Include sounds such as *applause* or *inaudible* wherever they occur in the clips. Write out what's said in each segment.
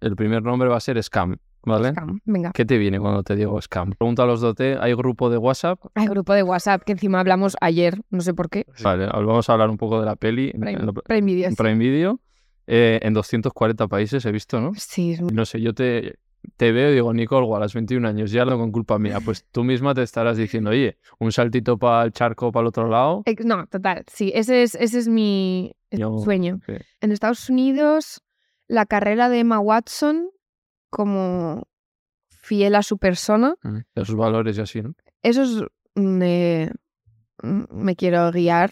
El primer nombre va a ser Scam, ¿vale? Scam, venga. ¿Qué te viene cuando te digo Scam? Pregunta a los dote, ¿hay grupo de WhatsApp? Hay grupo de WhatsApp que encima hablamos ayer, no sé por qué. Vale, vamos a hablar un poco de la peli. Prime, en lo- Prime Video, en sí. Prime Video. eh, en 240 países he visto, ¿no? Sí, es- No sé, yo te, te veo y digo, Nicole, a los 21 años, ya lo con culpa mía. Pues tú misma te estarás diciendo, oye, un saltito para el charco, para el otro lado. no, total, sí, ese es, ese es mi Yo- sueño. En Estados Unidos, la carrera de Emma Watson como fiel a su persona, De sus valores y así, ¿no? eso es me, me quiero guiar.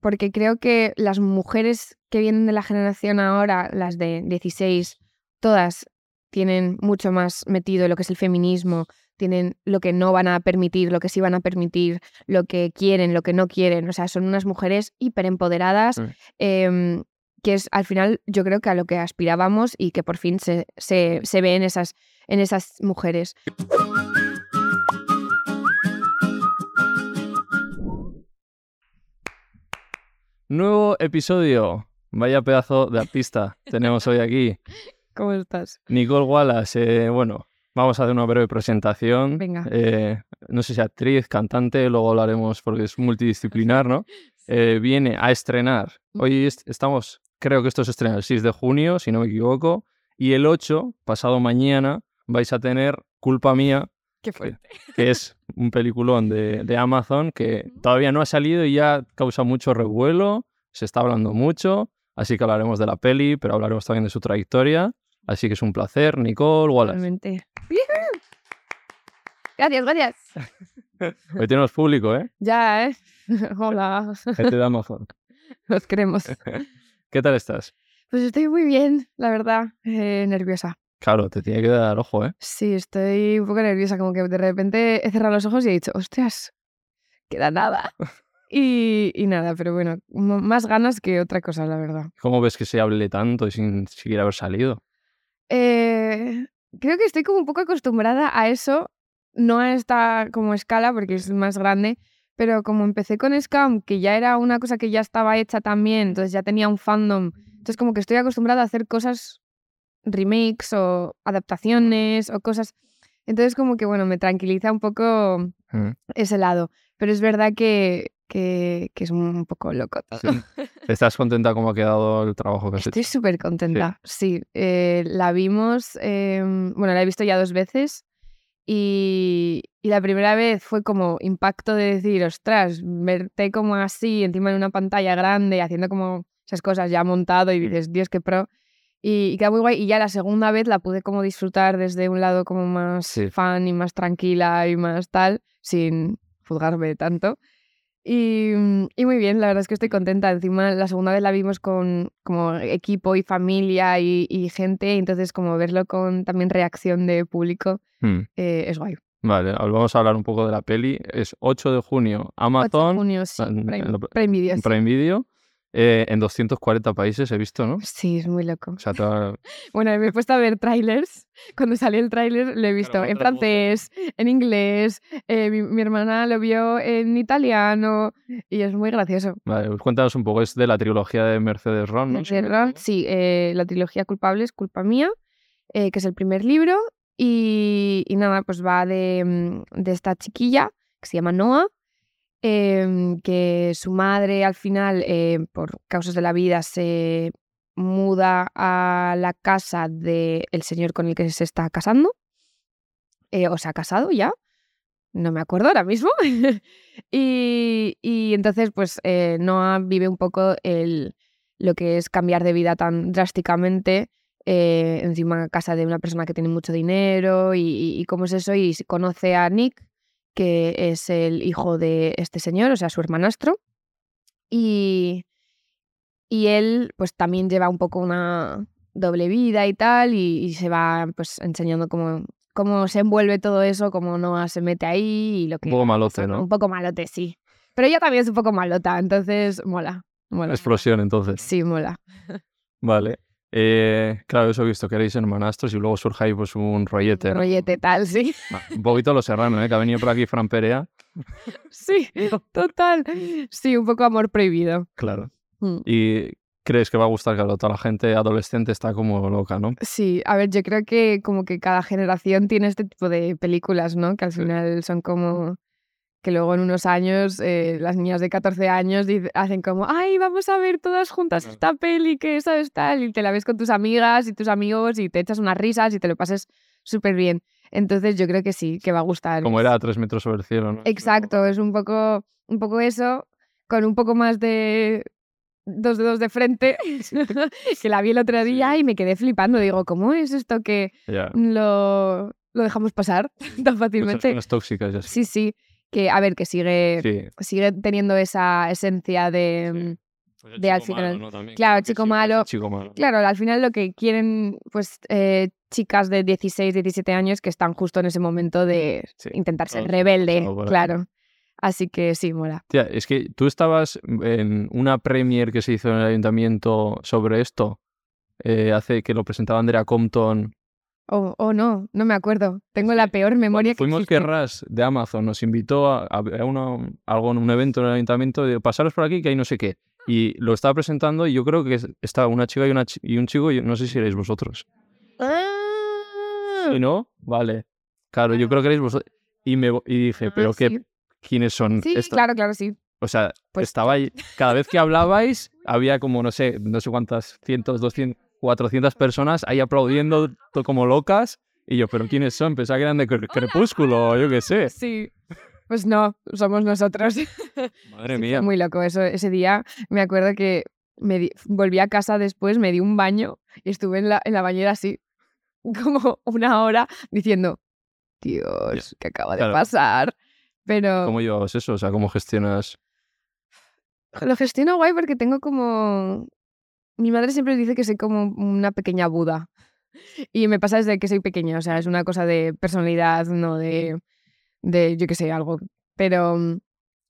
Porque creo que las mujeres que vienen de la generación ahora, las de 16, todas tienen mucho más metido lo que es el feminismo, tienen lo que no van a permitir, lo que sí van a permitir, lo que quieren, lo que no quieren. O sea, son unas mujeres hiperempoderadas, Mm. em, que es al final yo creo que a lo que aspirábamos y que por fin se, se, se ve en esas, en esas mujeres. Nuevo episodio. Vaya pedazo de artista *laughs* tenemos hoy aquí. ¿Cómo estás? Nicole Wallace, eh, bueno, vamos a hacer una breve presentación. Venga. Eh, no sé si actriz, cantante, luego hablaremos porque es multidisciplinar, ¿no? *laughs* Eh, viene a estrenar. Hoy est- estamos, creo que esto se estrena el 6 de junio, si no me equivoco. Y el 8, pasado mañana, vais a tener Culpa Mía, Qué fuerte. que es un peliculón de, *laughs* de Amazon que todavía no ha salido y ya causa mucho revuelo, se está hablando mucho, así que hablaremos de la peli, pero hablaremos también de su trayectoria. Así que es un placer, Nicole Wallace. Realmente. Gracias, gracias. *laughs* Hoy tenemos público, ¿eh? Ya, ¿eh? *laughs* Hola. Gente de Amazon. Los queremos. ¿Qué tal estás? Pues estoy muy bien, la verdad. Eh, nerviosa. Claro, te tiene que dar ojo, ¿eh? Sí, estoy un poco nerviosa. Como que de repente he cerrado los ojos y he dicho, ostras, queda nada. *laughs* Y, y nada, pero bueno, más ganas que otra cosa, la verdad. ¿Cómo ves que se hable tanto y sin siquiera haber salido? Eh, creo que estoy como un poco acostumbrada a eso, no a esta como escala porque es más grande, pero como empecé con Scam, que ya era una cosa que ya estaba hecha también, entonces ya tenía un fandom, entonces como que estoy acostumbrada a hacer cosas, remakes o adaptaciones o cosas, entonces como que bueno, me tranquiliza un poco Mm. ese lado, pero es verdad que, que, que es un poco loco todo. Sí. ¿Estás contenta cómo ha quedado el trabajo que has Estoy hecho? súper contenta, sí. Eh, la vimos, em, bueno, la he visto ya dos veces y, y la primera vez fue como impacto de decir, ostras, verte como así, encima en una pantalla grande, haciendo como esas cosas ya montado y dices, Dios, qué pro. Y, y queda muy guay. Y ya la segunda vez la pude como disfrutar desde un lado como más Sí. fan y más tranquila y más tal, sin juzgarme tanto. Y, mm, y muy bien, la verdad es que estoy contenta. Encima, la segunda vez la vimos con como equipo y familia y, y gente, entonces como verlo con también reacción de público Mm. eh, es guay. Vale, vamos a hablar un poco de la peli. Es 8 de junio, 8 de Amazon, junio, sí, Prime, Prime Video. Prime Video, eh, en 240 países he visto, ¿no? Sí, es muy loco. O sea, toda- *laughs* Bueno, me he puesto a ver trailers. Cuando salió el tráiler lo he visto Claro, en francés, en inglés, eh, mi, mi hermana lo vio en italiano y es muy gracioso. Vale, pues cuéntanos un poco, es de la trilogía de Mercedes Ron, ¿no? Si no me ¿Verdad? equivoco. Sí, eh, la trilogía culpable es culpa mía, que es el primer libro. Y, y nada, pues va de, mm, de esta chiquilla que se llama Noah, em, que su madre al final, eh, por causas de la vida, se muda a la casa del señor con el que se está casando. eh, o se ha casado ya. No me acuerdo ahora mismo. *laughs* y, y entonces, pues, eh, Noah vive un poco el, lo que es cambiar de vida tan drásticamente, encima casa de una persona que tiene mucho dinero y, y- cómo es eso, y conoce a Nick, que es el hijo de este señor, o sea, su hermanastro, y, y él pues también lleva un poco una doble vida y tal, y, y se va pues enseñando cómo, cómo se envuelve todo eso, cómo Noah se mete ahí y lo que... Un poco malote, ¿no? Un poco malote, sí. Pero ella también es un poco malota, entonces mola. mola. Explosión, entonces. Sí, mola. Vale. Eh, claro, eso he visto que erais hermanastros y luego surge ahí pues un rollete. Rollete tal, sí. Un poquito lo serrano, ¿eh? Que ha venido por aquí Fran Perea. Sí, total. Sí, un poco amor prohibido. Claro. Mm. ¿Y crees que va a gustar? Claro, toda la gente adolescente está como loca, ¿no? Sí, a ver, yo creo que como que cada generación tiene este tipo de películas, ¿no? Que al final son como que luego en unos años eh, las niñas de 14 años hacen como, ay, vamos a ver todas juntas esta peli, que sabes tal, y te la ves con tus amigas y tus amigos y te echas unas risas y te lo pases súper bien. Entonces yo creo que sí, que va a gustar. Como era a tres metros sobre el cielo, ¿no? Exacto, es un poco, un poco eso, con un poco más de dos dedos de frente, *laughs* que la vi el otro día Sí. y me quedé flipando. Digo, ¿cómo es esto que Ya. lo, lo dejamos pasar *laughs* tan fácilmente? tóxicas y así. Sí, sí, que a ver, que sigue, Sí. sigue teniendo esa esencia de... Sí. mm, de al final- claro, chico malo. chico malo. Claro, al final lo que quieren, pues, eh, chicas de 16, 17 años que están justo en ese momento de Sí, intentar ser rebelde, claro. Así que sí, mola. Tía, es que tú estabas en una premier que se hizo en el ayuntamiento sobre esto, eh, hace que lo presentaba Andrea Compton. O oh, no, no me acuerdo. Tengo la peor memoria Cuando fuimos que. Kerras de Amazon, nos invitó a, a- a una- algo en un evento en el ayuntamiento de pasaros por aquí que hay no sé qué. Y lo estaba presentando y yo creo que es- estaba una chica y, una y un chico, y no sé si erais vosotros. Ah, ¿Y no? Vale. Claro, yo creo que erais vosotros. Y, me, y dije, ah, ¿pero qué, sí. quiénes son? Sí, esta-?" claro, claro, sí. O sea, Pues- estaba ahí. Cada vez que hablabais, había como, no sé, no sé cuántas, cientos, 200, 400 personas ahí aplaudiendo como locas. Y yo, ¿pero quiénes son? Pensaba que eran de Cre- Crepúsculo, o yo qué sé. Sí. Pues no, somos nosotros. Madre Sí, fue mía. muy loco eso. Ese día me acuerdo que me di- volví a casa después, me di un baño y estuve en la, en la bañera así como una hora diciendo, Dios, ¿qué acaba de pasar? Pero ¿Cómo llevabas eso? O sea, ¿cómo gestionas? lo gestiono guay porque tengo como... Mi madre siempre dice que soy como una pequeña Buda. Y me pasa desde que soy pequeña, o sea, es una cosa de personalidad, no de, de yo qué sé, algo. Pero mm,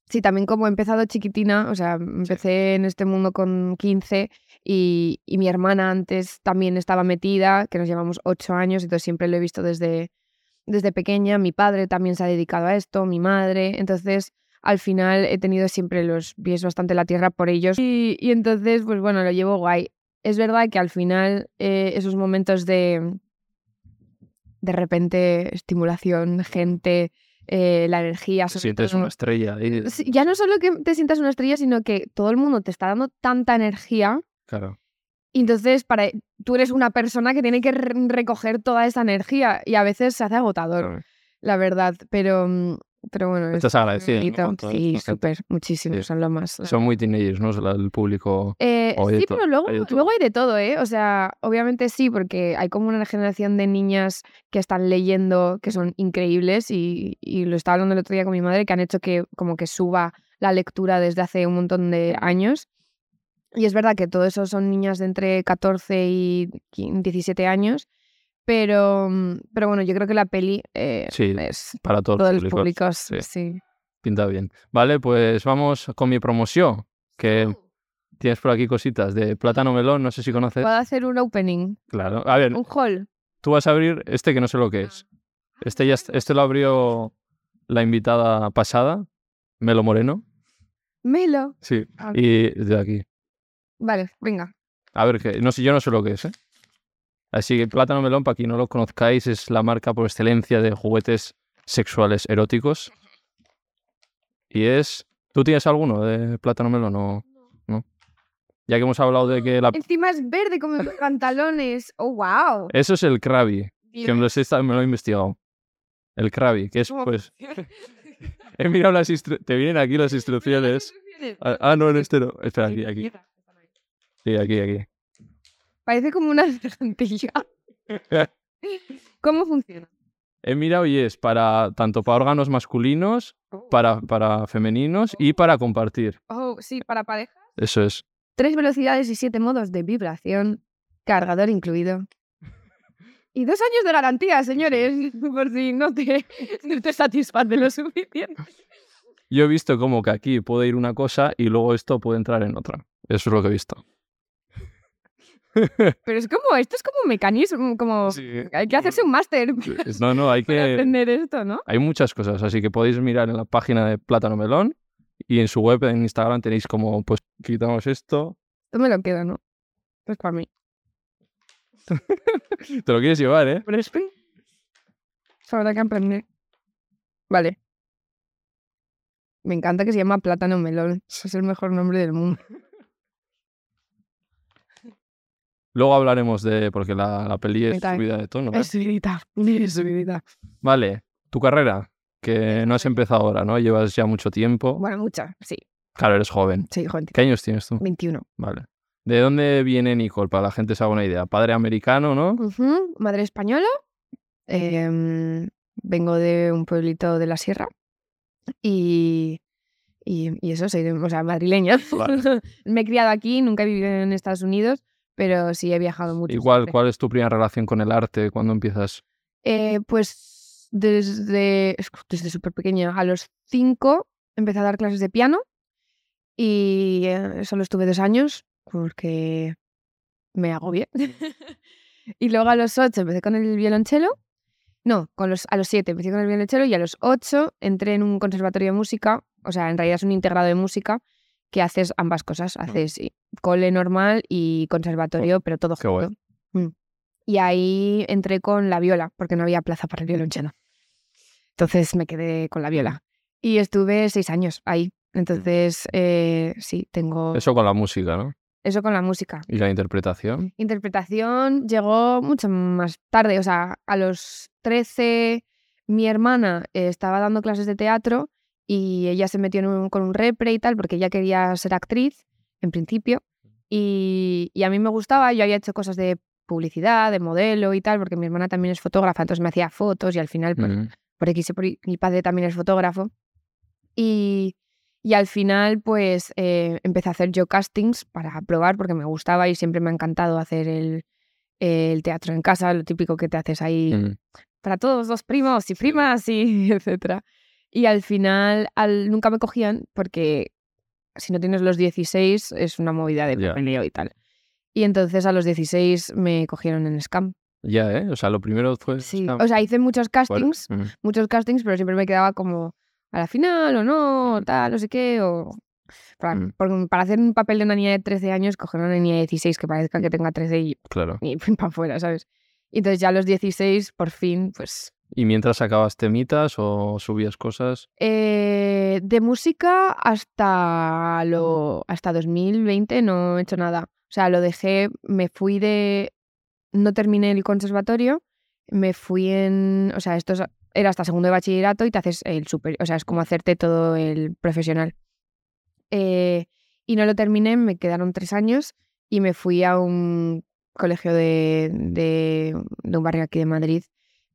sí, también como he empezado chiquitina, o sea, empecé en este mundo con 15 y, y mi hermana antes también estaba metida, que nos llevamos 8 años, entonces siempre lo he visto desde, desde pequeña. Mi padre también se ha dedicado a esto, mi madre, entonces al final he tenido siempre los pies bastante en la tierra por ellos y, y entonces, pues bueno, lo llevo guay. Es verdad que al final eh, esos momentos de de repente estimulación, gente, eh, la energía, Te sientes todo- una estrella ya no solo que te sientas una estrella, sino que todo el mundo te está dando tanta energía Claro. y entonces para tú eres una persona que tiene que re- recoger toda esa energía y a veces se hace agotador, claro. la verdad, pero mm, pero bueno, es Estás ¿no? bonito. con toda Sí, súper, muchísimo, Sí. son lo más. Son muy teenagers, ¿no? El público. eh, sí, pero luego hay luego hay de todo, ¿eh? O sea, obviamente sí, porque hay como una generación de niñas que están leyendo que son increíbles y, y lo estaba hablando el otro día con mi madre, que han hecho que como que suba la lectura desde hace un montón de años. Y es verdad que todo eso son niñas de entre 14 y 15, 17 años, pero, mm, pero bueno, yo creo que la peli eh, Sí, es Para todos, todos los públicos. sí. Sí. Pinta bien. Vale, pues vamos con mi promoción. Que tienes por aquí cositas de plátano melón, no sé si conoces. Puedo hacer un opening, Claro. A ver, un haul. tú vas a abrir este que no sé lo que es. Este ya est- este lo abrió la invitada pasada, Melo Moreno. Melo. Sí. Ah. Y de aquí. Vale, venga. A ver, que no sé, yo no sé lo que es, ¿eh? Así que Plátano Melón, para quien no lo conozcáis, es la marca por excelencia de juguetes sexuales eróticos. Y es... ¿Tú tienes alguno de Plátano Melón o no? Ya que hemos hablado de que la... Encima es verde como pantalones. Oh, wow. Eso es el Krabi, que me lo, sé- me lo he investigado. El Krabi, que es ¿Cómo pues... *laughs* He mirado las instru- Te vienen aquí las *laughs* instrucciones. Ah, ah, no, en este no. Espera, aquí, aquí. Sí, aquí, aquí. Parece como una *laughs* gargantilla. ¿Cómo funciona? He mirado y es para tanto para órganos masculinos, para, para femeninos y para compartir. Oh, sí, para parejas. Eso es. Tres velocidades y siete modos de vibración. Cargador incluido. Y dos años de garantía, señores, *laughs* por si no te, no te satisface lo suficiente. Yo he visto como que aquí puede ir una cosa y luego esto puede entrar en otra. Eso es lo que he visto. *laughs* Pero es como, esto es como un mecanismo, como... Hay que hacerse un máster *laughs* No, no, hay que... aprender esto, ¿no? Hay muchas cosas, así que podéis mirar en la página de Plátano Melón y en su web, en Instagram, tenéis como, pues quitamos esto, Esto me lo quedo, ¿no? Es para mí. *laughs* Te lo quieres llevar, ¿eh? Pero es que... Habrá que aprender. Vale. Me encanta que se llama plátano melón. Es el mejor nombre del mundo. Luego hablaremos de. Porque la, la peli es subida de tono. ¿eh? Es subidita. *laughs* Es subidita. Vale, tu carrera, que no has empezado ahora, ¿no? Llevas ya mucho tiempo. Bueno, mucha. Sí. Claro, eres joven. Sí, joven. ¿Qué años tienes tú? 21. Vale. ¿De dónde viene Nicole? Para la gente se haga una idea. Padre americano, ¿no? Ujú, Madre española. Em, vengo de un pueblito de la sierra. Y, y, y eso, soy o sea, madrileña. Vale. *laughs* Me he criado aquí, nunca he vivido en Estados Unidos, pero sí he viajado mucho. Igual, siempre. ¿cuál es tu primera relación con el arte? ¿Cuándo empiezas? Eh, pues desde, desde súper pequeña, a los cinco empecé a dar clases de piano y eh, solo estuve dos años porque me agobié. *laughs* y luego a los ocho empecé con el violonchelo. No, con los, a los siete empecé con el violonchelo y a los ocho entré en un conservatorio de música, o sea, en realidad es un integrado de música que haces ambas cosas, haces cole normal y conservatorio, pero todo qué junto. Mm. Y ahí entré con la viola, porque no había plaza para el violonchelo. Entonces me quedé con la viola. Y estuve seis años ahí. Entonces, eh, sí, tengo Eso con la música, ¿no? eso con la música. Y la interpretación. Interpretación llegó mucho más tarde, o sea, a los 13 mi hermana eh, estaba dando clases de teatro y ella se metió en un- con un repre y tal porque ella quería ser actriz, en principio, y, y a mí me gustaba, yo había hecho cosas de publicidad, de modelo y tal, porque mi hermana también es fotógrafa, entonces me hacía fotos y al final, pues, Mm. por X y por Y, mi padre también es fotógrafo. Y, y al final, pues eh, empecé a hacer yo castings para probar porque me gustaba y siempre me ha encantado hacer el, el teatro en casa, lo típico que te haces ahí para todos los primos y primas y *laughs* etcétera. Y al final al, nunca me cogían porque si no tienes los 16 es una movida de papeleo y tal. Y entonces a los 16 me cogieron en Scam. Ya, ¿eh? O sea, lo primero fue. Sí, está- o sea, hice muchos castings Mm. muchos castings, pero siempre me quedaba como a la final o no, o tal, no sé qué, o para, Mm. por- para hacer un papel de una niña de 13 años, coger una niña de 16 que parezca que tenga 13 y, Claro. y *laughs* para afuera, ¿sabes? Y entonces ya a los 16, por fin, pues... ¿Y mientras sacabas temitas o subías cosas? eh, de música hasta, lo, hasta 2020 no he hecho nada. O sea, lo dejé, me fui de... No terminé el conservatorio, me fui en... O sea, esto es- era hasta segundo de bachillerato y te haces el super... O sea, es como hacerte todo el profesional. Eh, y no lo terminé, me quedaron tres años y me fui a un colegio de, de, de un barrio aquí de Madrid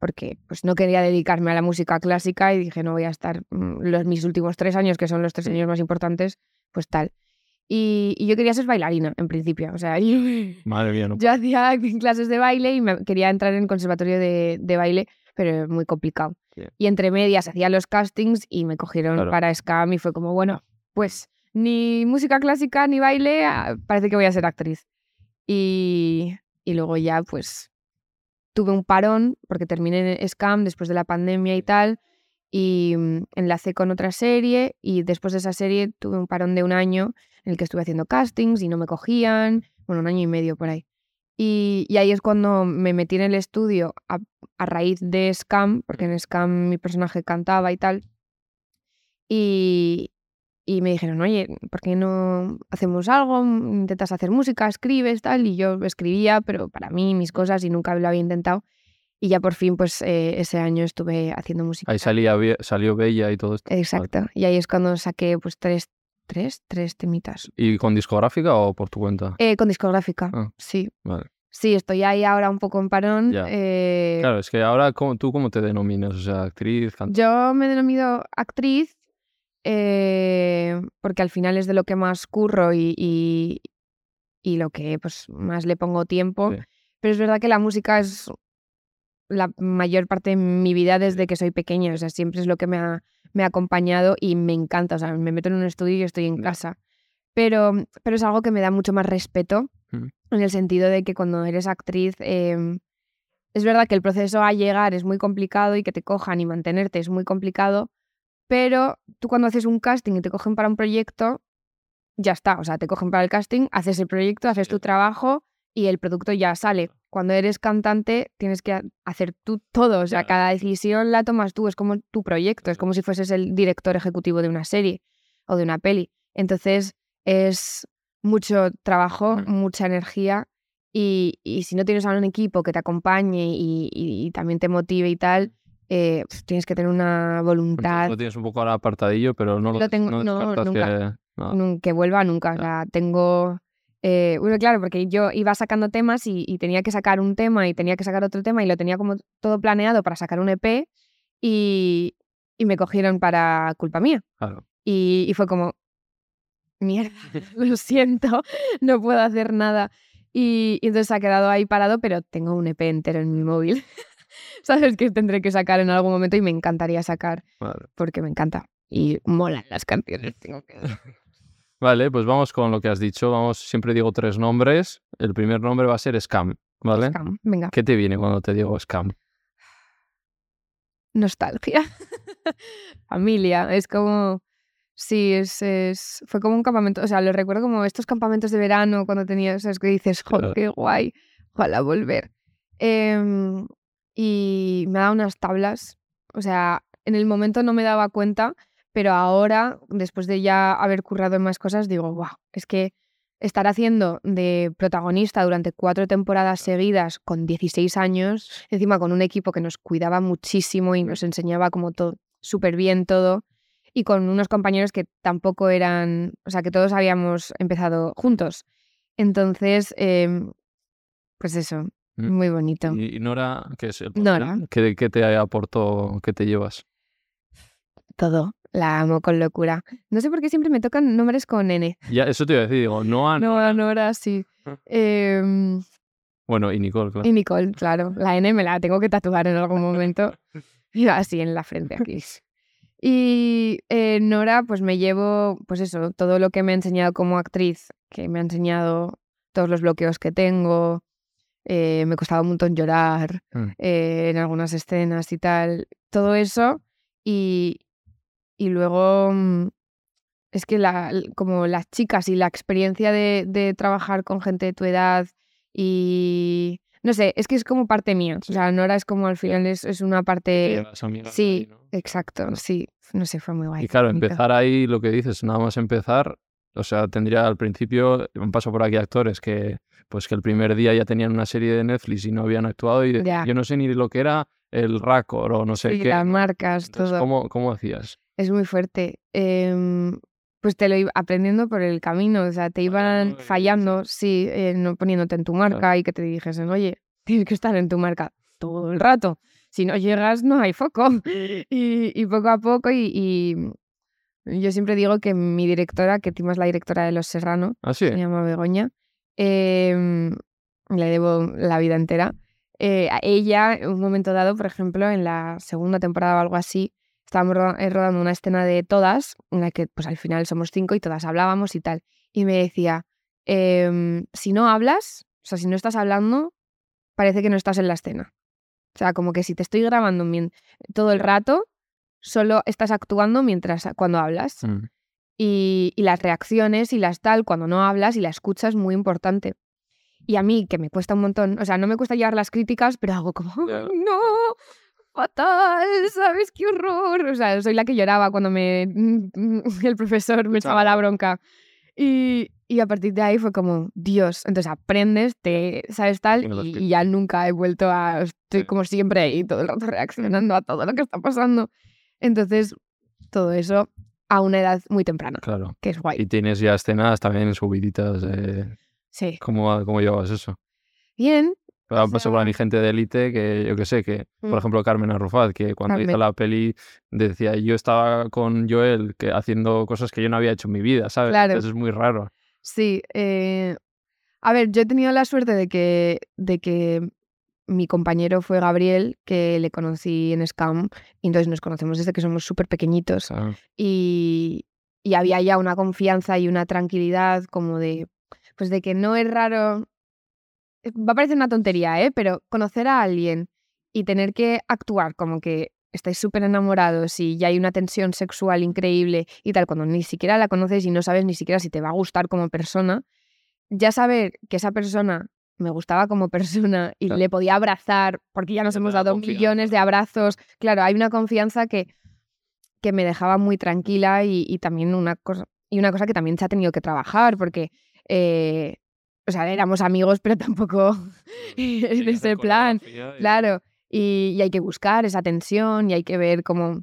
porque pues no quería dedicarme a la música clásica y dije no voy a estar mm, los mis últimos tres años que son los tres años más importantes pues tal y, y yo quería ser bailarina en principio o sea yo, *laughs* Madre mía, no. yo hacía *laughs* clases de baile y me quería entrar en conservatorio de, de baile pero muy complicado Sí. y entre medias hacía los castings y me cogieron Claro. para Scam y fue como bueno pues ni música clásica ni baile ah, parece que voy a ser actriz y, y luego ya pues tuve un parón porque terminé en Scam después de la pandemia y tal y mm, enlacé con otra serie y después de esa serie tuve un parón de un año en el que estuve haciendo castings y no me cogían, bueno, un año y medio por ahí. Y, y ahí es cuando me metí en el estudio a, a raíz de Scam, porque en Scam mi personaje cantaba y tal. Y, y me dijeron, oye, ¿por qué no hacemos algo? Intentas hacer música, escribes, tal. Y yo escribía, pero para mí, mis cosas, y nunca lo había intentado. Y ya por fin, pues eh, ese año estuve haciendo música. Ahí salía, salió Bella y todo esto. Exacto. Y ahí es cuando saqué pues tres, tres, tres temitas. ¿Y con discográfica o por tu cuenta? Eh, con discográfica, Ah. sí. Vale. Sí, estoy ahí ahora un poco en parón. Ya. eh, Claro, es que ahora, ¿cómo- ¿tú cómo te denominas? O sea, actriz, cantante. Yo me denomino actriz eh, porque al final es de lo que más curro y, y, y lo que pues, más le pongo tiempo. Sí. Pero es verdad que la música es la mayor parte de mi vida desde que soy pequeña. O sea, siempre es lo que me ha, me ha acompañado y me encanta. O sea, me meto en un estudio y estoy en Ya. casa. Pero, pero es algo que me da mucho más respeto Mm. en el sentido de que cuando eres actriz... em, es verdad que el proceso a llegar es muy complicado y que te cojan y mantenerte es muy complicado, pero tú cuando haces un casting y te cogen para un proyecto, ya está. O sea, te cogen para el casting, haces el proyecto, haces tu trabajo y el producto ya sale. Cuando eres cantante tienes que hacer tú todo, o sea, cada decisión la tomas tú, es como tu proyecto, es como si fueses el director ejecutivo de una serie o de una peli. Entonces es mucho trabajo, mucha energía y, si no tienes a un equipo que te acompañe y, también te motive y tal, eh, pues tienes que tener una voluntad. Lo tienes un poco ahora apartadillo, pero no lo, tengo, no, nunca, que, vuelva nunca. O sea, tengo... Eh, bueno, claro, porque yo iba sacando temas y, tenía que sacar un tema y tenía que sacar otro tema y lo tenía como todo planeado para sacar un EP y, me cogieron para culpa mía. Y, y fue como, mierda, *laughs* lo siento, no puedo hacer nada. Y, entonces ha quedado ahí parado, pero tengo un EP entero en mi móvil. *laughs* Sabes que tendré que sacar en algún momento y me encantaría sacar porque me encanta. Y molan las canciones. Tengo que... *laughs* Vale, pues vamos con lo que has dicho. Vamos, siempre digo tres nombres. El primer nombre va a ser Scam, ¿vale? Scam, venga. ¿Qué te viene cuando te digo Scam? Nostalgia. *laughs* Familia. Es como Sí, es, es, fue como un campamento, o sea, lo recuerdo como estos campamentos de verano cuando tenías, es que dices, joder, qué guay, ojalá volver. Em, y me ha dado unas tablas, o sea, en el momento no me daba cuenta, pero ahora, después de ya haber currado en más cosas, digo, wow, es que estar haciendo de protagonista durante cuatro temporadas seguidas con 16 años, encima con un equipo que nos cuidaba muchísimo y nos enseñaba como todo, súper bien todo, y con unos compañeros que tampoco eran, o sea, que todos habíamos empezado juntos. Entonces, em, pues eso. Muy bonito. ¿Y Nora qué es el Nora. ¿Qué, ¿Qué, te aportó, qué te llevas? Todo, la amo con locura. No sé por qué siempre me tocan nombres con N. Ya, eso te iba a decir, digo, Noa. *laughs* Noa, Nora, sí. Em, bueno, y Nicole, claro. Y Nicole, claro. La N me la tengo que tatuar en algún momento. *laughs* Así en la frente aquí. Y eh, Nora, pues me llevo, pues eso, todo lo que me ha enseñado como actriz, que me ha enseñado todos los bloqueos que tengo, eh, me costaba un montón llorar mm. eh, en algunas escenas y tal, todo eso. Y, y luego mm, es que la, como las chicas y la experiencia de, de trabajar con gente de tu edad y no sé, es que es como parte mía. O sea, Nora es como al final es, es una parte. Sí, exacto, sí. No sé, fue muy guay. Y claro, empezar ahí, lo que dices, nada más empezar, o sea, tendría al principio, un paso por aquí actores que pues que el primer día ya tenían una serie de Netflix y no habían actuado y yo no sé ni lo que era el Raccord o no sé sí, qué. las marcas, todo. ¿cómo, ¿Cómo hacías? Es muy fuerte. Em, pues te lo iba aprendiendo por el camino, o sea, te iban fallando, sí, eh, no poniéndote en tu marca y que te dijesen, oye, tienes que estar en tu marca todo el rato. Si no llegas, no hay foco. *laughs* Y, poco a poco, y, yo siempre digo que mi directora, que Tima es la directora de Los Serrano, ¿Ah, se llama Begoña, em, le debo la vida entera. Eh, a ella, en un momento dado, por ejemplo, en la segunda temporada o algo así, estábamos eh, rodando una escena de todas, en la que pues al final somos cinco y todas hablábamos y tal. Y me decía, em, si no hablas, o sea, si no estás hablando, parece que no estás en la escena. O sea, como que si te estoy grabando todo el rato, solo estás actuando mientras cuando hablas. Mm. Y, y, las reacciones y las tal, cuando no hablas y la escuchas, muy importante. Y a mí, que me cuesta un montón, o sea, no me cuesta llevar las críticas, pero hago como, *laughs* no, fatal, ¿sabes? ¡Qué horror! O sea, soy la que lloraba cuando me *laughs* el profesor me echaba la bronca. Y, y, a partir de ahí fue como, Dios, entonces aprendes, te, ¿sabes tal? Y, ya nunca he vuelto a, estoy como siempre ahí todo el rato reaccionando a todo lo que está pasando. Entonces, todo eso a una edad muy temprana. Claro. Que es guay. Y tienes ya escenas también subiditas. Eh... Sí. ¿Cómo, ¿Cómo llevas eso? Bien, pero pasó con mi gente de élite que yo que sé, que por mm. ejemplo Carmen Arrufat, que cuando hizo la peli decía, yo estaba con Joel que, haciendo cosas que yo no había hecho en mi vida, ¿sabes? Claro. Eso es muy raro. Sí. Eh... A ver, yo he tenido la suerte de que, de que mi compañero fue Gabriel, que le conocí en Scam, y entonces nos conocemos desde que somos súper pequeñitos. Ah. Y, y había ya una confianza y una tranquilidad como de, pues de que no es raro va a parecer una tontería, ¿eh? Pero conocer a alguien y tener que actuar como que estáis súper enamorados y ya hay una tensión sexual increíble y tal, cuando ni siquiera la conoces y no sabes ni siquiera si te va a gustar como persona, ya saber que esa persona me gustaba como persona y Claro. le podía abrazar, porque ya nos hemos da dado confianza. millones de abrazos. Claro, hay una confianza que, que me dejaba muy tranquila y, y también una cosa, y una cosa que también se ha tenido que trabajar, porque eh, o sea, éramos amigos, pero tampoco *laughs* en ese plan. Claro, y, y hay que buscar esa tensión y hay que ver cómo...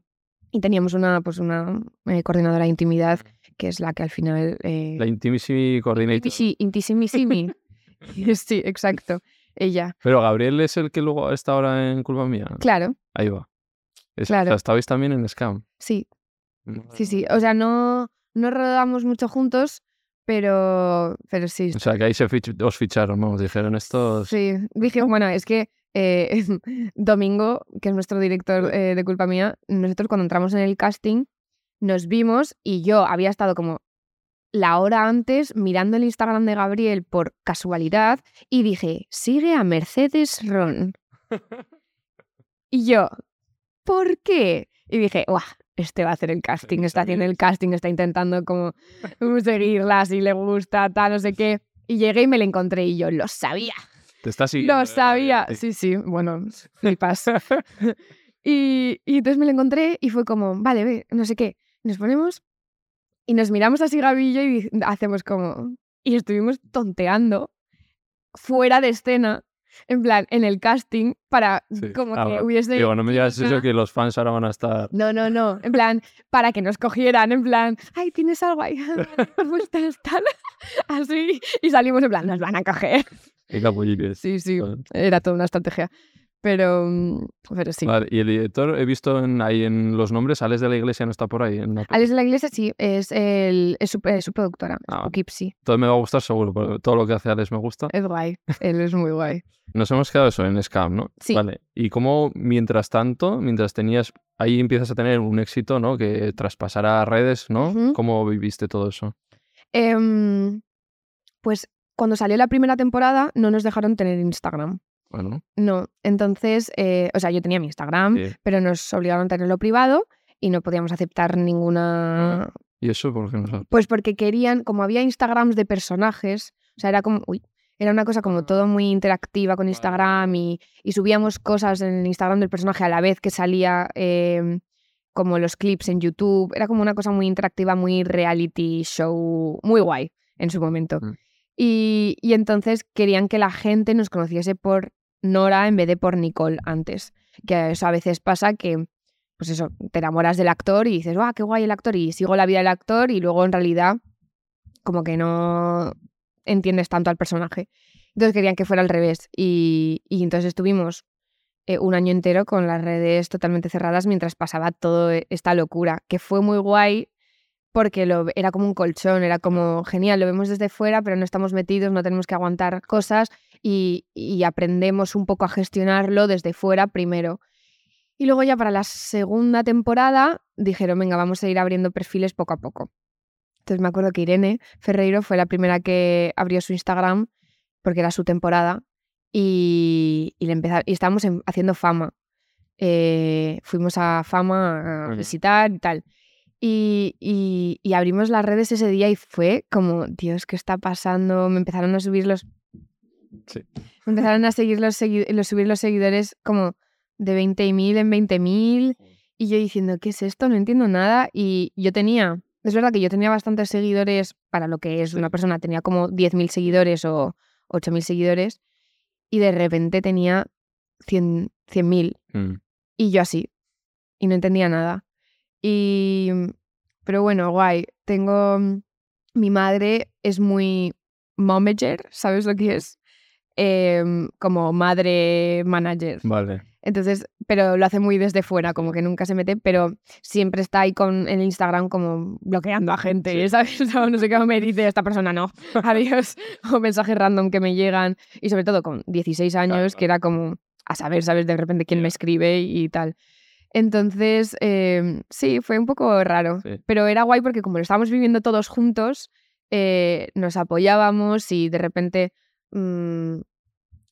Y teníamos una, pues una eh, coordinadora de intimidad que es la que al final... eh, La Intimacy Coordinator. Sí, intisimissimi. *laughs* sí, exacto. Ella. Pero Gabriel es el que luego está ahora en Culpa Mía. Claro, Ahí va. Es- Claro. o sea, estabais también en Scam. sí, sí, sí. O sea, no, no rodamos mucho juntos, pero, pero sí. O sea, que ahí se fich- os ficharon, vamos, dijeron estos... Sí, dije, bueno, es que eh, *laughs* Domingo, que es nuestro director eh, de Culpa Mía, nosotros cuando entramos en el casting nos vimos y yo había estado como la hora antes mirando el Instagram de Gabriel por casualidad y dije, sigue a Mercedes Ron. Y yo, ¿por qué? Y dije, ¡guau! Este va a hacer el casting, está haciendo el casting, está intentando como seguirla si le gusta, tal, no sé qué. Y llegué y me la encontré y yo, lo sabía. Te estás siguiendo. Lo eh, sabía. Sí, sí, bueno, flipas. *laughs* y, y entonces me lo encontré y fue como, vale, ve, no sé qué. Nos ponemos y nos miramos así Gaby y yo y hacemos como... Y estuvimos tonteando fuera de escena, en plan, en el casting, para Sí. como Ah, que hubiese... Digo, no me digas eso que los fans ahora van a estar... No, no, no. En plan, para que nos cogieran, en plan, ay, tienes algo ahí. *laughs* *laughs* Tal. *laughs* Así. Y salimos en plan, nos van a coger. Qué. Sí, sí. Era toda una estrategia. Pero, mm, pero sí. Vale, y el director, he visto en, ahí en los nombres, Alex de la Iglesia no está por ahí. En la... Alex de la Iglesia sí, es, el, es, su, es su productora, Ah. es Poughkeepsie. Todo me va a gustar seguro, porque todo lo que hace Alex me gusta. Es guay, él es muy guay. Nos hemos quedado eso en Scam, ¿no? Sí. Vale. Y cómo, mientras tanto, mientras tenías, ahí empiezas a tener un éxito, ¿no? Que traspasará redes, ¿no? ¿Cómo viviste todo eso? Em, pues cuando salió la primera temporada no nos dejaron tener Instagram. Bueno, No, entonces, eh, o sea, yo tenía mi Instagram, sí. pero nos obligaron a tenerlo privado y no podíamos aceptar ninguna... ¿Y eso por qué no? Pues porque querían, como había Instagrams de personajes, o sea, era como, uy, era una cosa como todo muy interactiva con Instagram y, y subíamos cosas en el Instagram del personaje a la vez que salía em, como los clips en YouTube. Era como una cosa muy interactiva, muy reality show, muy guay en su momento. Mm. Y, y entonces querían que la gente nos conociese por Nora en vez de por Nicole antes. Que eso a veces pasa que, pues eso, te enamoras del actor y dices, ¡ah, qué guay el actor! Y sigo la vida del actor y luego en realidad como que no entiendes tanto al personaje. Entonces querían que fuera al revés. Y, y entonces estuvimos eh, un año entero con las redes totalmente cerradas mientras pasaba toda esta locura, que fue muy guay porque lo, era como un colchón, era como genial, lo vemos desde fuera, pero no estamos metidos, no tenemos que aguantar cosas y, y aprendemos un poco a gestionarlo desde fuera primero. Y luego ya para la segunda temporada dijeron, venga, vamos a ir abriendo perfiles poco a poco. Entonces me acuerdo que Irene Ferreiro fue la primera que abrió su Instagram porque era su temporada y, y, le empezaba, y estábamos en- haciendo fama. Eh, fuimos a fama a visitar y tal. Y, y- y abrimos las redes ese día y fue como, Dios, ¿qué está pasando? Me empezaron a subir los... Sí. Empezaron a seguir los, segui- los subir los seguidores como de 20.000 en 20.000 y yo diciendo, ¿qué es esto? No entiendo nada. Y yo tenía, es verdad que yo tenía bastantes seguidores para lo que es una persona, tenía como 10.000 seguidores o 8.000 seguidores y de repente tenía 100 100.000 Mm. y yo así. Y no entendía nada. Y. Pero bueno, guay. Tengo. Mi madre es muy momager, ¿sabes lo que es? Em, como madre manager. Vale. Entonces, pero lo hace muy desde fuera, como que nunca se mete, pero siempre está ahí con en el Instagram como bloqueando a gente, Sí. ¿sabes? *laughs* No sé qué me dice esta persona, no, *laughs* adiós, *laughs* o mensajes random que me llegan, y sobre todo con 16 años, que era como a saber, ¿sabes? De repente quién me escribe y, tal. Entonces, em, sí, fue un poco raro, Sí. pero era guay porque como lo estábamos viviendo todos juntos, eh, nos apoyábamos y de repente mm,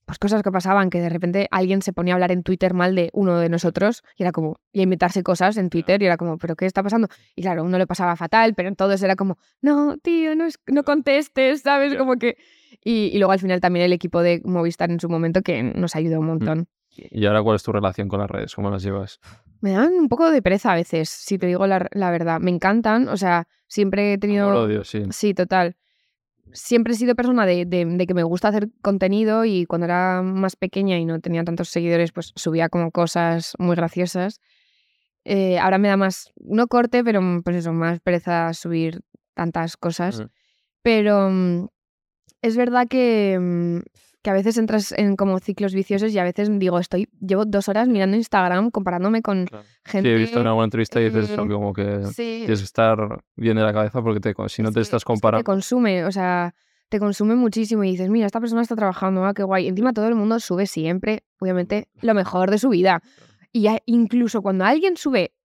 pues cosas que pasaban, que de repente alguien se ponía a hablar en Twitter mal de uno de nosotros y era como, y a inventarse cosas en Twitter y era como, ¿pero qué está pasando? Y claro, uno le pasaba fatal, pero entonces era como, no, tío, no, no contestes, ¿sabes? Como que... Y, y, luego al final también el equipo de Movistar en su momento que nos ayudó un montón. ¿Y ahora cuál es tu relación con las redes? ¿Cómo las llevas? Me dan un poco de pereza a veces, si te digo la, la verdad. Me encantan, o sea, siempre he tenido... Odio, sí. Sí, total siempre he sido persona de, de, que me gusta hacer contenido y cuando era más pequeña y no tenía tantos seguidores, pues subía como cosas muy graciosas. Eh, ahora me da más, no corte, pero mm, pues eso, más pereza subir tantas cosas. Pero mm, es verdad que, mm, que a veces entras en como ciclos viciosos y a veces digo, estoy, llevo dos horas mirando Instagram comparándome con gente. Sí, he visto una buena entrevista y dices eso, como que tienes que estar bien de la cabeza porque te, si no te estás comparando. te consume, o sea, te consume muchísimo y dices, mira, esta persona está trabajando, ah, qué guay. Encima todo el mundo sube siempre, obviamente, lo mejor de su vida. Y incluso cuando alguien sube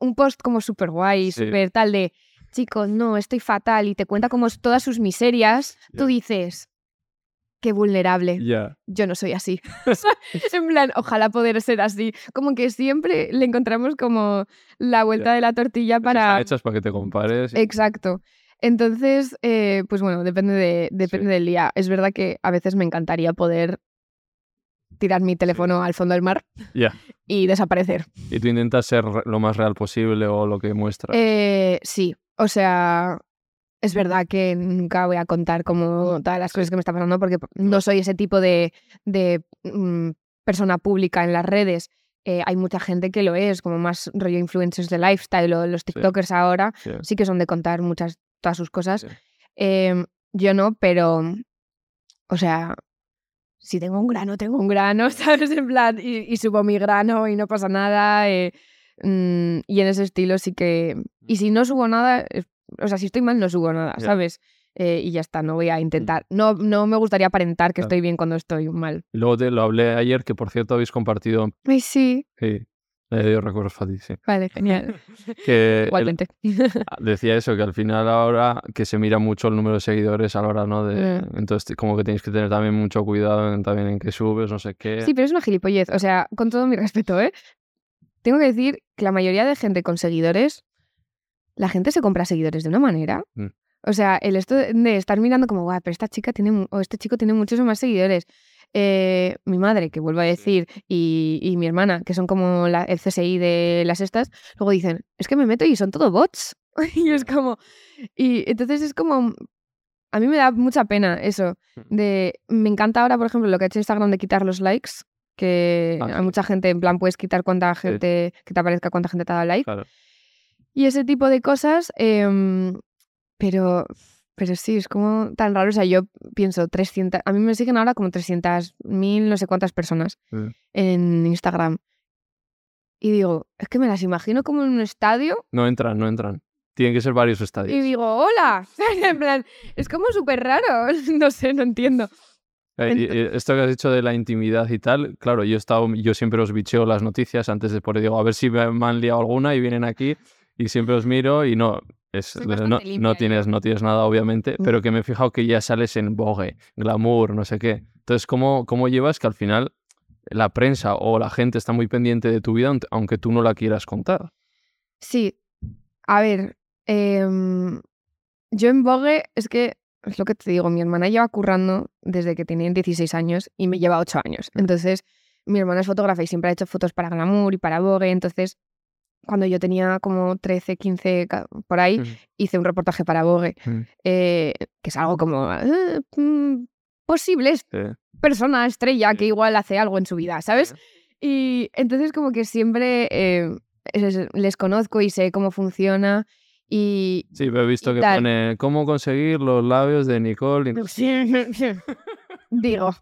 un post como súper guay, súper tal de, chicos, no, estoy fatal y te cuenta como todas sus miserias, tú dices, qué vulnerable. Yo no soy así. *laughs* *laughs* en plan, ojalá poder ser así. Como que siempre le encontramos como la vuelta de la tortilla para... Están hechas para que te compares. Exacto. Entonces, eh, pues bueno, depende, de, depende del día. Es verdad que a veces me encantaría poder tirar mi teléfono al fondo del mar y desaparecer. ¿Y tú intentas ser lo más real posible o lo que muestras? Eh, sí, o sea, es verdad que nunca voy a contar como todas las cosas que me están pasando porque no soy ese tipo de, mm, persona pública en las redes. Eh, hay mucha gente que lo es, como más rollo influencers de lifestyle o los TikTokers ahora, sí. que son de contar muchas, todas sus cosas. Em, yo no, pero, o sea, si tengo un grano, tengo un grano, *laughs* ¿sabes? En plan, y, subo mi grano y no pasa nada. Eh, mm, y en ese estilo sí que... Y si no subo nada, o sea, si estoy mal no subo nada, ¿sabes? Eh, y ya está, no voy a mm. intentar. No, no me gustaría aparentar que estoy bien cuando estoy mal. Y luego te lo hablé ayer, que por cierto habéis compartido. Ay, sí. Sí. Le dio recuerdos para ti, sí. Vale, genial. *laughs* que Igualmente. decía eso, que al final ahora que se mira mucho el número de seguidores a la hora, ¿no? De, mm. Entonces como que tienes que tener también mucho cuidado en, también en qué subes, no sé qué. Sí, pero es una gilipollez. O sea, con todo mi *laughs* respeto, ¿eh? Tengo que decir que la mayoría de gente con seguidores la gente se compra seguidores de una manera. Mm. O sea, el esto de estar mirando como, guau, pero esta chica tiene, o este chico tiene muchos más seguidores. Eh, mi madre, que vuelvo a decir, y, mi hermana, que son como el CSI de las estas, luego dicen, es que me meto y son todo bots. *laughs* y es como, y entonces es como, a mí me da mucha pena eso, mm. de, me encanta ahora, por ejemplo, lo que ha hecho Instagram de quitar los likes, que ah, hay mucha gente, en plan, puedes quitar cuánta gente, que te aparezca cuánta gente te ha dado like. Claro y ese tipo de cosas. Em, pero, pero sí, es como tan raro. O sea, yo pienso 300, a mí me siguen ahora como 300 mil, no sé cuántas personas en Instagram. Y digo, es que me las imagino como en un estadio. No entran, no entran. Tienen que ser varios estadios. Y digo, hola. *laughs* en plan, es como súper raro. *laughs* no sé, no entiendo. Eh, esto que has dicho de la intimidad y tal, claro, yo he estado, yo siempre os bicheo las noticias antes de por digo, a ver si me han liado alguna y vienen aquí y siempre os miro y no, es, no, no, tienes, no tienes nada, obviamente, mm. pero que me he fijado que ya sales en Vogue, glamour, no sé qué. Entonces, ¿cómo, ¿cómo llevas que al final la prensa o la gente está muy pendiente de tu vida, aunque tú no la quieras contar? Sí. A ver, em, yo en Vogue es que, es lo que te digo, mi hermana lleva currando desde que tenía 16 años y me lleva 8 años. Mm. Entonces, mi hermana es fotógrafa y siempre ha hecho fotos para Glamour y para Vogue, entonces cuando yo tenía como 13, 15, por ahí, hice un reportaje para Vogue, eh, que es algo como eh, mm, posibles persona estrella que igual hace algo en su vida, ¿sabes? Y entonces como que siempre eh, les conozco y sé cómo funciona y... Sí, he visto que pone cómo conseguir los labios de Nicole. *laughs* *laughs* Digo,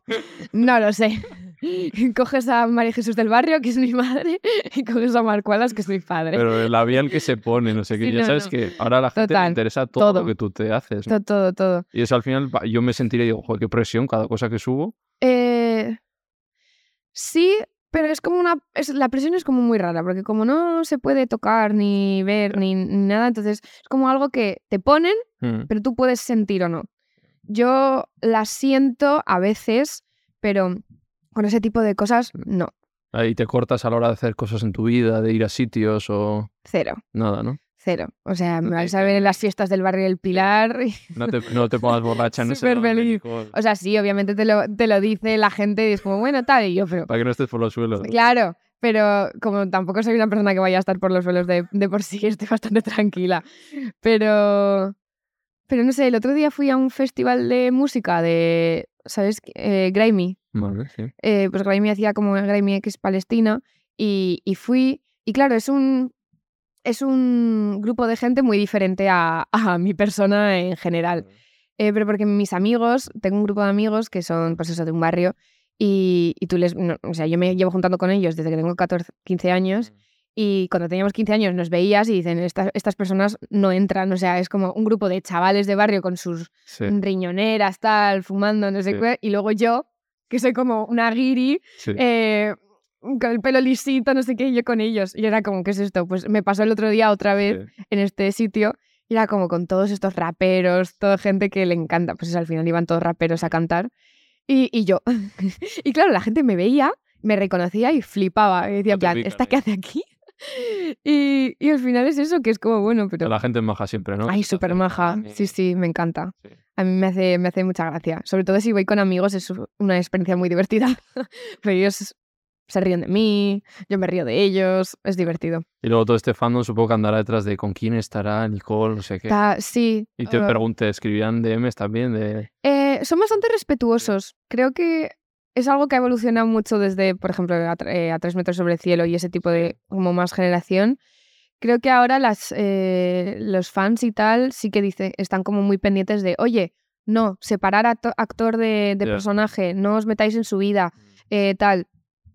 no lo sé. *laughs* Coges a María Jesús del Barrio, que es mi madre, y coges a Marcualas, que es mi padre. Pero el labial que se pone, no sé qué. ya sabes que ahora a la gente le interesa todo, lo que tú te haces. Todo, todo, Y eso al final yo me sentiré, digo, joder, qué presión cada cosa que subo. Eh... Sí, pero es como una. Es, la presión es como muy rara, porque como no se puede tocar, ni ver, ni, nada, entonces es como algo que te ponen, mm. pero tú puedes sentir o no. Yo la siento a veces pero con ese tipo de cosas, no, Ahí te cortas a la hora de hacer cosas en tu vida, de ir a sitios o cero, nada, ¿no? cero. O sea, me vais a ver en las fiestas del barrio del Pilar. y- No te, no te pongas borracha en *laughs* ese feliz. O sea, sí, obviamente te lo, te lo dice la gente y es como, bueno, tal, y yo, pero Para que no estés por los suelos. Claro, pero como tampoco soy una persona que vaya a estar por los suelos de, de por sí, *laughs* estoy bastante tranquila. Pero, pero no sé, el otro día fui a un festival de música de, ¿sabes? Eh, Grammy. Vale, sí. Eh, pues Grammy hacía como Grammy X Palestina y, y fui, y claro, es un, es un grupo de gente muy diferente a, *laughs* a mi persona en general. Eh, pero porque mis amigos, tengo un grupo de amigos que son, pues eso, de un barrio, y, y tú les. no, o sea, yo me llevo juntando con ellos desde que tengo 14, 15 años, y cuando teníamos 15 años nos veías y dicen, "Esta- estas personas no entran, o sea, es como un grupo de chavales de barrio con sus Sí, riñoneras, tal, fumando, no sé Sí. qué, y luego yo, que soy como una guiri, sí. eh, con el pelo lisito, no sé qué, y yo con ellos. Y era como, ¿qué es esto? Pues me pasó el otro día otra vez sí. en este sitio y era como con todos estos raperos, toda gente que le encanta, pues eso, al final iban todos raperos a cantar y, y yo. *laughs* y claro, la gente me veía, me reconocía y flipaba. Y decía, plan, ¿esta ¿eh? qué hace aquí? *laughs* y, y al final es eso, que es como, bueno, pero... La gente es maja siempre, ¿no? Ay, súper maja. Sí, sí, me encanta. Sí. A mí me hace, me hace mucha gracia. Sobre todo si voy con amigos, es una experiencia muy divertida. *laughs* Pero ellos se ríen de mí, yo me río de ellos, es divertido. Y luego todo este fandom supongo que andará detrás de con quién estará Nicole, no sé qué. Está- sí. Y te eh, pregunté, escribían DMs también de... eh, son bastante respetuosos. Creo que es algo que ha evolucionado mucho desde, por ejemplo, a, eh, a tres metros sobre el cielo y ese tipo de como más generación. Creo que ahora las, eh, los fans y tal sí que dice, están como muy pendientes de, oye, no, separar acto- actor de, personaje, no os metáis en su vida, eh, tal.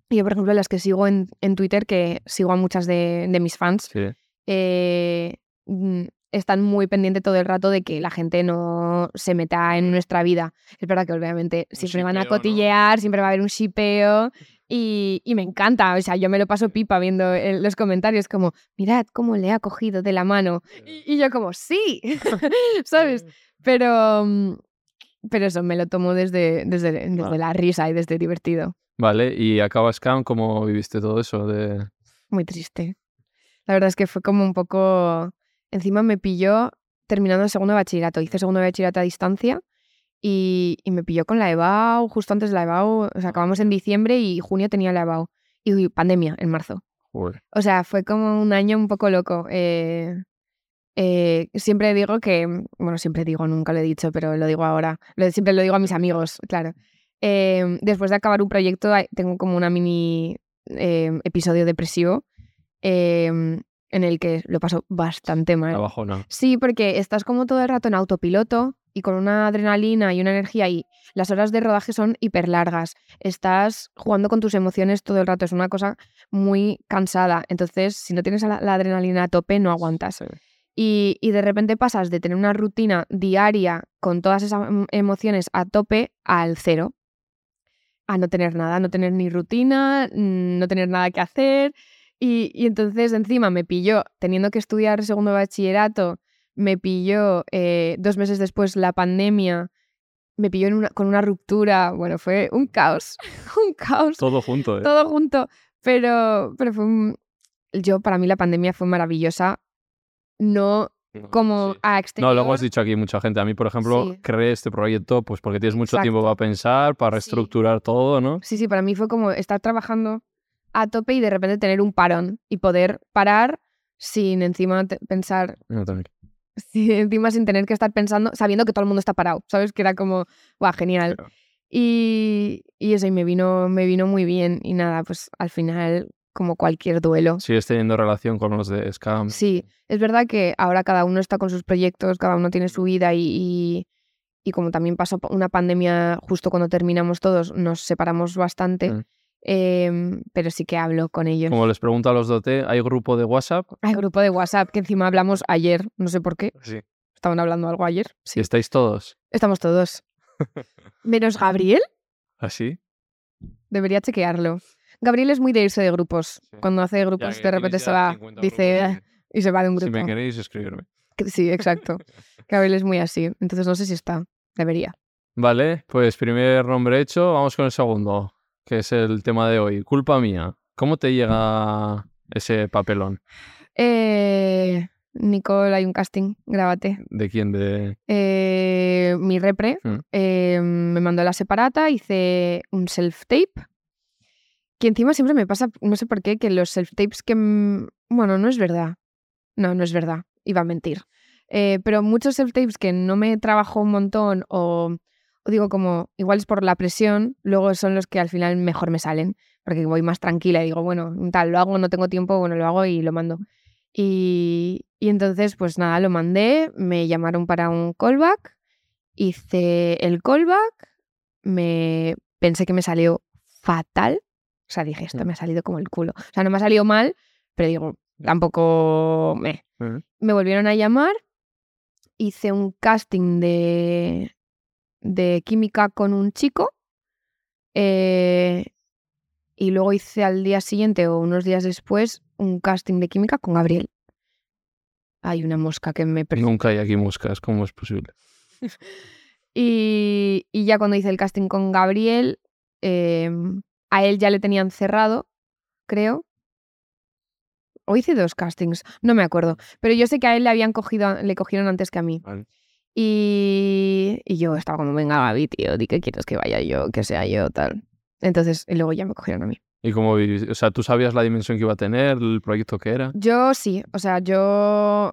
Y yo, por ejemplo, las que sigo en, en Twitter, que sigo a muchas de, de mis fans, Sí, eh, mm, están muy pendientes todo el rato de que la gente no se meta en nuestra vida. Es verdad que obviamente siempre van a cotillear, siempre va a haber un shipeo y, y me encanta. O sea, yo me lo paso pipa viendo en los comentarios como, mirad cómo le ha cogido de la mano. Y, y yo como, sí, *laughs* *laughs* ¿sabes? Pero, mm, pero eso, me lo tomo desde, desde, desde la risa y desde divertido. Vale, y acaba Scam, ¿cómo viviste todo eso? De... Muy triste. La verdad es que fue como un poco... Encima me pilló terminando el segundo de bachillerato. Hice segundo de bachillerato a distancia y, y me pilló con la EBAU justo antes de la EBAU. O sea, acabamos en diciembre y junio tenía la EBAU. Y uy, pandemia en marzo. Joder. O sea, fue como un año un poco loco. Eh, eh, siempre digo que, bueno, siempre digo, nunca lo he dicho, pero lo digo ahora. Lo- siempre lo digo a mis amigos, claro. Eh, después de acabar un proyecto, tengo como una mini eh, episodio depresivo eh, en el que lo paso bastante mal. Abajo no. Sí, porque estás como todo el rato en autopiloto y con una adrenalina y una energía y las horas de rodaje son hiper largas. Estás jugando con tus emociones todo el rato, es una cosa muy cansada. Entonces, si no tienes la, la adrenalina a tope, no aguantas. Sí. Y, y de repente pasas de tener una rutina diaria con todas esas em- emociones a tope al cero. A no tener nada, no tener ni rutina, no tener nada que hacer. Y, y entonces encima me pilló, teniendo que estudiar segundo de bachillerato, me pilló eh, dos meses después la pandemia, me pilló en una- con una ruptura. Bueno, fue un caos, *laughs* un caos Todo junto, ¿eh? todo junto. Pero, pero fue un- Yo, para mí, la pandemia fue maravillosa. No No, como sí. a No, exterior. lo hemos dicho aquí mucha gente. A mí, por ejemplo, Sí. creé este proyecto pues porque tienes mucho tiempo Exacto. para pensar, para Sí. reestructurar todo, ¿no? Sí, sí, para mí fue como estar trabajando a tope y de repente tener un parón y poder parar sin encima pensar, también. sí, encima sin tener que estar pensando, sabiendo que todo el mundo está parado, ¿sabes? Que era como, guau, genial. Claro. Y, y eso, y me vino, me vino muy bien. Y nada, pues al final, como cualquier duelo, Sigues teniendo relación con los de Scam. Sí, es verdad que ahora cada uno está con sus proyectos, cada uno tiene su vida y, y, y como también pasó pa- una pandemia justo cuando terminamos todos, nos separamos bastante, Mm. Em, pero sí que hablo con ellos. Como les pregunto a los de OT, ¿hay grupo de WhatsApp? Hay grupo de WhatsApp que encima hablamos ayer, no sé por qué, Sí. estaban hablando algo ayer. ¿Y Sí, estáis todos? estamos todos. *laughs* Menos Gabriel, ¿Así? debería chequearlo. Gabriel es muy de irse de grupos. Sí. Cuando hace grupos de repente se va, dice "Ah", y se va de un Si grupo. me queréis, escribirme. Sí, exacto. *laughs* Gabriel es muy así. Entonces no sé si está. Debería. Vale, pues primer nombre hecho, vamos con el segundo, que es el tema de hoy. Culpa mía. ¿Cómo te llega ese papelón? Eh, Nicole, hay un casting, grábate. ¿De quién? De... Eh, mi repre Mm. eh, me mandó la separata, hice un self-tape. Que encima siempre me pasa, no sé por qué, que los self-tapes que... Bueno, no es verdad. No, no es verdad. Iba a mentir. Eh, pero muchos self-tapes que no me trabajo un montón o digo como, igual es por la presión, luego son los que al final mejor me salen. Porque voy más tranquila y digo, bueno, tal, lo hago, no tengo tiempo, bueno, lo hago y lo mando. Y, y entonces, pues nada, lo mandé, me llamaron para un callback, hice el callback, me pensé que me salió fatal, o sea, dije, esto Mm. me ha salido como el culo. O sea, no me ha salido mal, pero digo, tampoco me. Mm. Me volvieron a llamar, hice un casting de, de química con un chico, eh, y luego hice al día siguiente o unos días después un casting de química con Gabriel. Hay una mosca que me persigue. Nunca hay aquí moscas, ¿cómo es posible? *laughs* Y, y ya cuando hice el casting con Gabriel, eh, a él ya le tenían cerrado, creo. O hice dos castings, no me acuerdo. Pero yo sé que a él le habían cogido, le cogieron antes que a mí. Vale. Y, y yo estaba como, venga, Gaby, tío, di que quieres que vaya yo, que sea yo, tal. Entonces, y luego ya me cogieron a mí. ¿Y cómo vivís? O sea, ¿tú sabías la dimensión que iba a tener, el proyecto que era? Yo sí, o sea, yo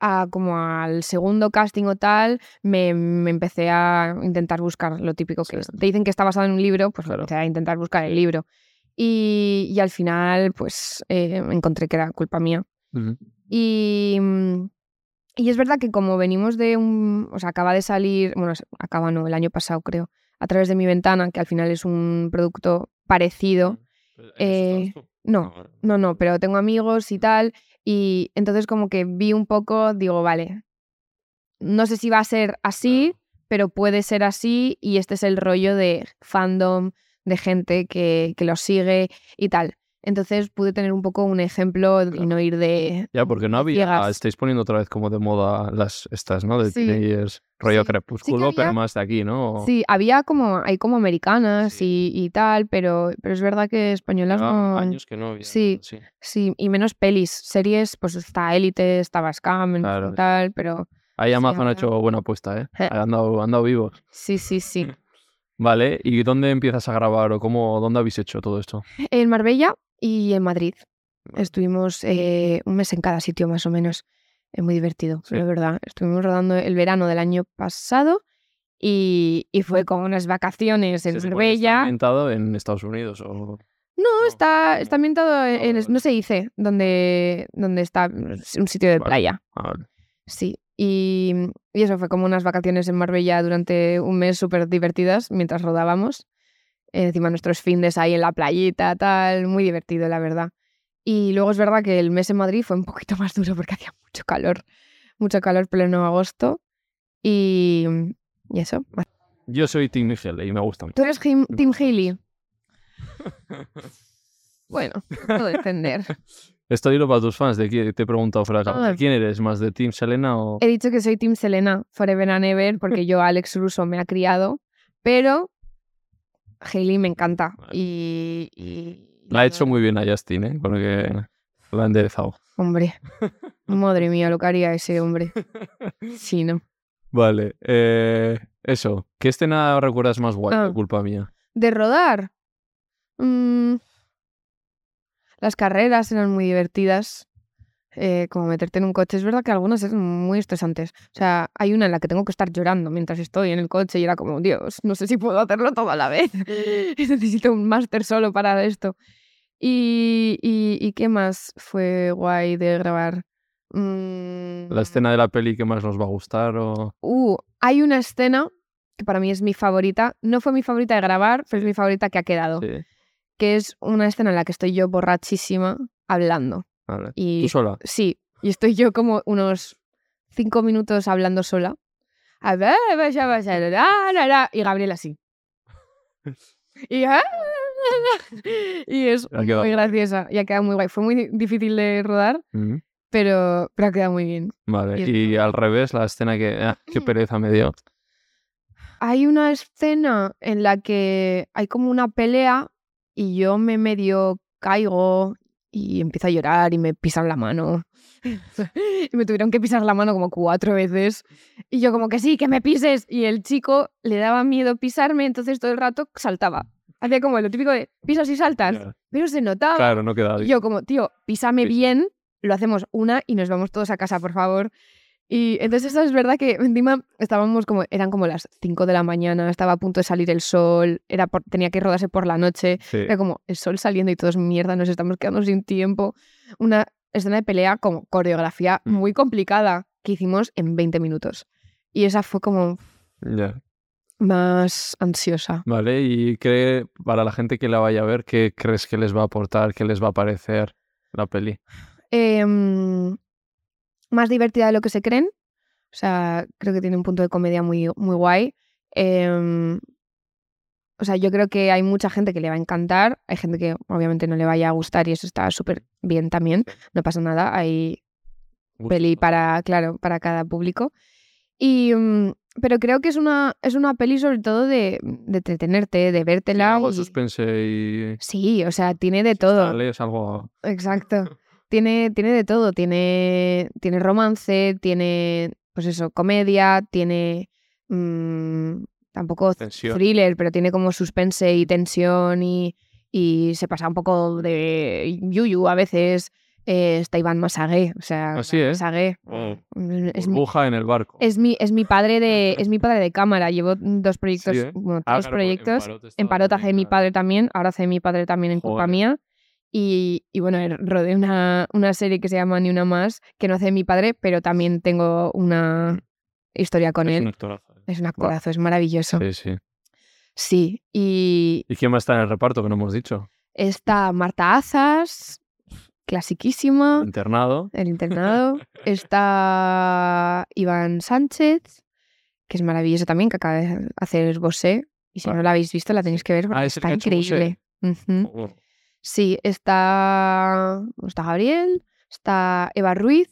a, como al segundo casting o tal, me, me empecé a intentar buscar lo típico que Sí. es. Te dicen que está basado en un libro, pues Claro. empecé a intentar buscar el libro. Y, y al final, pues eh, encontré que era culpa mía. Y, mm, y es verdad que como venimos de un, o sea, acaba de salir, bueno, acaba no, el año pasado creo, a través de mi ventana, que al final es un producto parecido. Eh, no, no, no, pero tengo amigos y tal. Y entonces como que vi un poco, digo, vale, no sé si va a ser así, pero puede ser así y este es el rollo de fandom, de gente que, que lo sigue y tal. Entonces pude tener un poco un ejemplo y no ir de... Ya, porque no había. Ciegas. Estáis poniendo otra vez como de moda las estas, ¿no? De Sí. teenagers, rollo Sí. crepúsculo, Sí pero más de aquí, ¿no? Sí, había como, hay como americanas y, y tal, pero, pero es verdad que españolas no... años que no había. Sí. sí. Sí, y menos pelis, series, pues está Élite, estaba Scam, y Claro. tal, pero Ahí Amazon ha hecho buena apuesta, ¿eh? Eh. Ha andado, ha andado vivos. sí, sí, sí. *laughs* Vale, ¿y dónde empiezas a grabar o cómo, dónde habéis hecho todo esto? En Marbella y en Madrid. Estuvimos eh, un mes en cada sitio más o menos. Es muy divertido, Sí. la verdad. Estuvimos rodando el verano del año pasado y, y fue con unas vacaciones en que está Marbella. ambientado en Estados Unidos o... No, está, está ambientado en, vale, en- vale. no se dice, donde, donde está un sitio de Vale. playa. Ah, vale. Sí. Y, y eso fue como unas vacaciones en Marbella durante un mes súper divertidas mientras rodábamos. Encima nuestros findes ahí en la playita, tal, muy divertido, la verdad. Y luego es verdad que el mes en Madrid fue un poquito más duro porque hacía mucho calor, mucho calor pleno agosto. Y, y eso. Yo soy Tim Miguel y me gusta mucho. ¿Tú eres Tim. Haley? *laughs* Bueno, puedo defender. Esto dilo para tus fans. ¿De? Te he preguntado fuera Ah. ¿De quién eres? ¿Más de Team Selena o...? He dicho que soy Team Selena, Forever and Ever, porque *laughs* yo, Alex Russo, me ha criado, pero Hailey me encanta. Vale. Y, y- La ha hecho muy bien a Justin, ¿eh? Porque la ha enderezado. Hombre, *laughs* madre mía, lo que haría ese hombre. Sí, ¿no? Vale, eh, eso. ¿Qué escena recuerdas más guay? Ah. Culpa mía. De rodar. mm, las carreras eran muy divertidas. Eh, como meterte en un coche. Es verdad que algunas eran muy estresantes. O sea, hay una en la que tengo que estar llorando mientras estoy en el coche y era como, Dios, no sé si puedo hacerlo todo a la vez. *laughs* Necesito un máster solo para esto. Y, y, y qué más fue guay de grabar? Mm, ¿La escena de la peli que más nos va a gustar o...? Uh, hay una escena que para mí es mi favorita. No fue mi favorita de grabar, pero es mi favorita que ha quedado. Sí, Que es una escena en la que estoy yo borrachísima hablando. Vale. Y ¿Tú sola? sí, y estoy yo como unos cinco minutos hablando sola. A ver, vaya, vaya, la, la, la, la, y Gabriel así. Y, ah, *laughs* y es muy graciosa y ha quedado muy guay. Fue muy di- difícil de rodar, pero, pero ha quedado muy bien. Vale, Y y al revés, la escena que... ah, qué *clears throat* pereza me dio. Hay una escena en la que hay como una pelea y yo me medio caigo y empiezo a llorar y me pisan la mano. *laughs* y me tuvieron que pisar la mano como cuatro veces. Y yo como que sí, que me pises. Y el chico le daba miedo pisarme, entonces todo el rato saltaba. Hacía como lo típico de pisas y saltas. Pero se notaba. Claro, no queda Y yo como, tío, písame sí. bien, lo hacemos una y nos vamos todos a casa, por favor. Y entonces eso es verdad que encima estábamos como, eran como las 5 de la mañana, estaba a punto de salir el sol, era por- tenía que rodarse por la noche, Sí. era como el sol saliendo y todos mierda, nos estamos quedando sin tiempo. Una escena de pelea como coreografía Mm. muy complicada que hicimos en 20 minutos. Y esa fue como Ya. más ansiosa. Vale, y cree, para la gente que la vaya a ver, ¿qué crees que les va a aportar, qué les va a parecer la peli? Em, más divertida de lo que se creen. O sea, creo que tiene un punto de comedia muy, muy guay. Em, o sea, yo creo que hay mucha gente que le va a encantar. Hay gente que obviamente no le vaya a gustar y eso está súper bien también. No pasa nada. Hay peli para, claro, para cada público. Y, mm, pero creo que es una, es una peli sobre todo de, de entretenerte, de vértela. Algo y- suspense y... Sí, o sea, tiene de todo. Sale, es algo... Exacto. Tiene, tiene de todo. Tiene, tiene romance, tiene, pues eso, comedia, tiene mm, tampoco Tensión. thriller, pero tiene como suspense y tensión y, y se pasa un poco de yuyu a veces. Eh, está Iván Masagué, o sea, Así es. Masagué, mm, es mi, en el barco. es mi, es mi padre de, es mi *laughs* padre de cámara. Llevo dos proyectos, ¿eh? bueno, Ah, tres claro, proyectos. En estaba Parot hace mi padre también, ahora hace mi padre también en culpa Joder. mía. Y, y bueno, er- rodé una, una serie que se llama Ni una más, que no hace mi padre, pero también tengo una historia con Es él. un actorazo. eh. Es un actorazo, es maravilloso. Sí, sí. Sí, y ¿Y quién más está en el reparto que no hemos dicho? está Marta Azas, clasiquísima, Internado. El internado. *laughs* está Iván Sánchez, que es maravilloso también, que acaba de hacer Bosé. Y si no la habéis visto, la tenéis que ver porque Ah, está increíble. Oh, Sí, está, está Gabriel, está Eva Ruiz,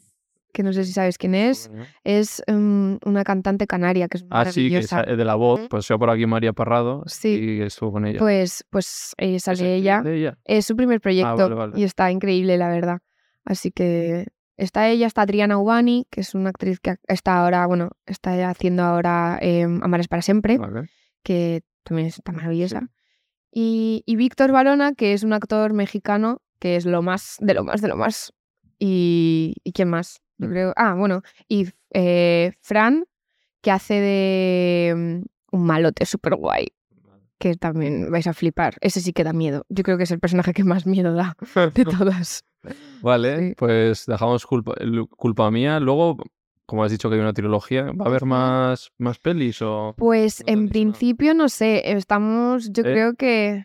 que no sé si sabes quién es. ¿eh? Es mm, una cantante canaria que es Ah, sí, que es maravillosa. de la voz. Pues yo por aquí María Parrado Sí. y estuvo con ella. Pues, pues eh, ¿Es sale ella. Es su primer proyecto vale, vale. y está increíble, la verdad. Así que está ella, está Adriana Ubani, que es una actriz que está ahora, bueno, está haciendo ahora eh, Amares para siempre, Vale. que también está maravillosa. Y, y Víctor Barona, que es un actor mexicano, que es lo más, de lo más, de lo más. ¿Y, ¿y quién más? Creo, ah, bueno, y eh, Fran, que hace de mm, un malote súper guay, que también vais a flipar. Ese sí que da miedo. Yo creo que es el personaje que más miedo da de *laughs* todas. Vale, Sí. pues dejamos culpa, el- culpa mía. Luego, como has dicho que hay una trilogía, ¿va a haber más, más pelis o...? Pues No en nada. principio no sé, estamos, yo ¿Eh? creo que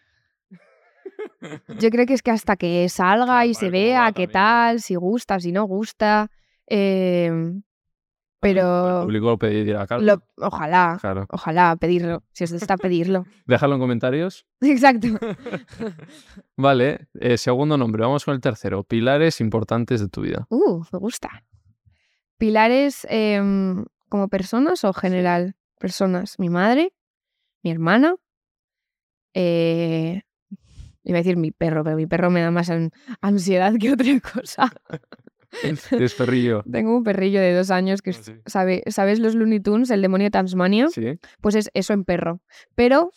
yo creo que es que hasta que *laughs* salga Claro, y se vea qué tal, si gusta, si no gusta, em, El pero público lo pedirá, claro. lo- ojalá, Claro. ojalá pedirlo, si os está pedirlo. *laughs* Déjalo en comentarios. *laughs* Exacto. Vale, eh, segundo nombre, vamos con el tercero. Pilares importantes de tu vida. Uh, me gusta. Pilares em, como personas o general personas. Mi madre, mi hermana, eh, iba a decir mi perro, pero mi perro me da más an- ansiedad que otra cosa. *laughs* *laughs* Es perrillo. Tengo un perrillo de dos años que Ah, sí. sabe, ¿sabes los Looney Tunes, el demonio de Tasmania? Sí. Pues es eso en perro. Pero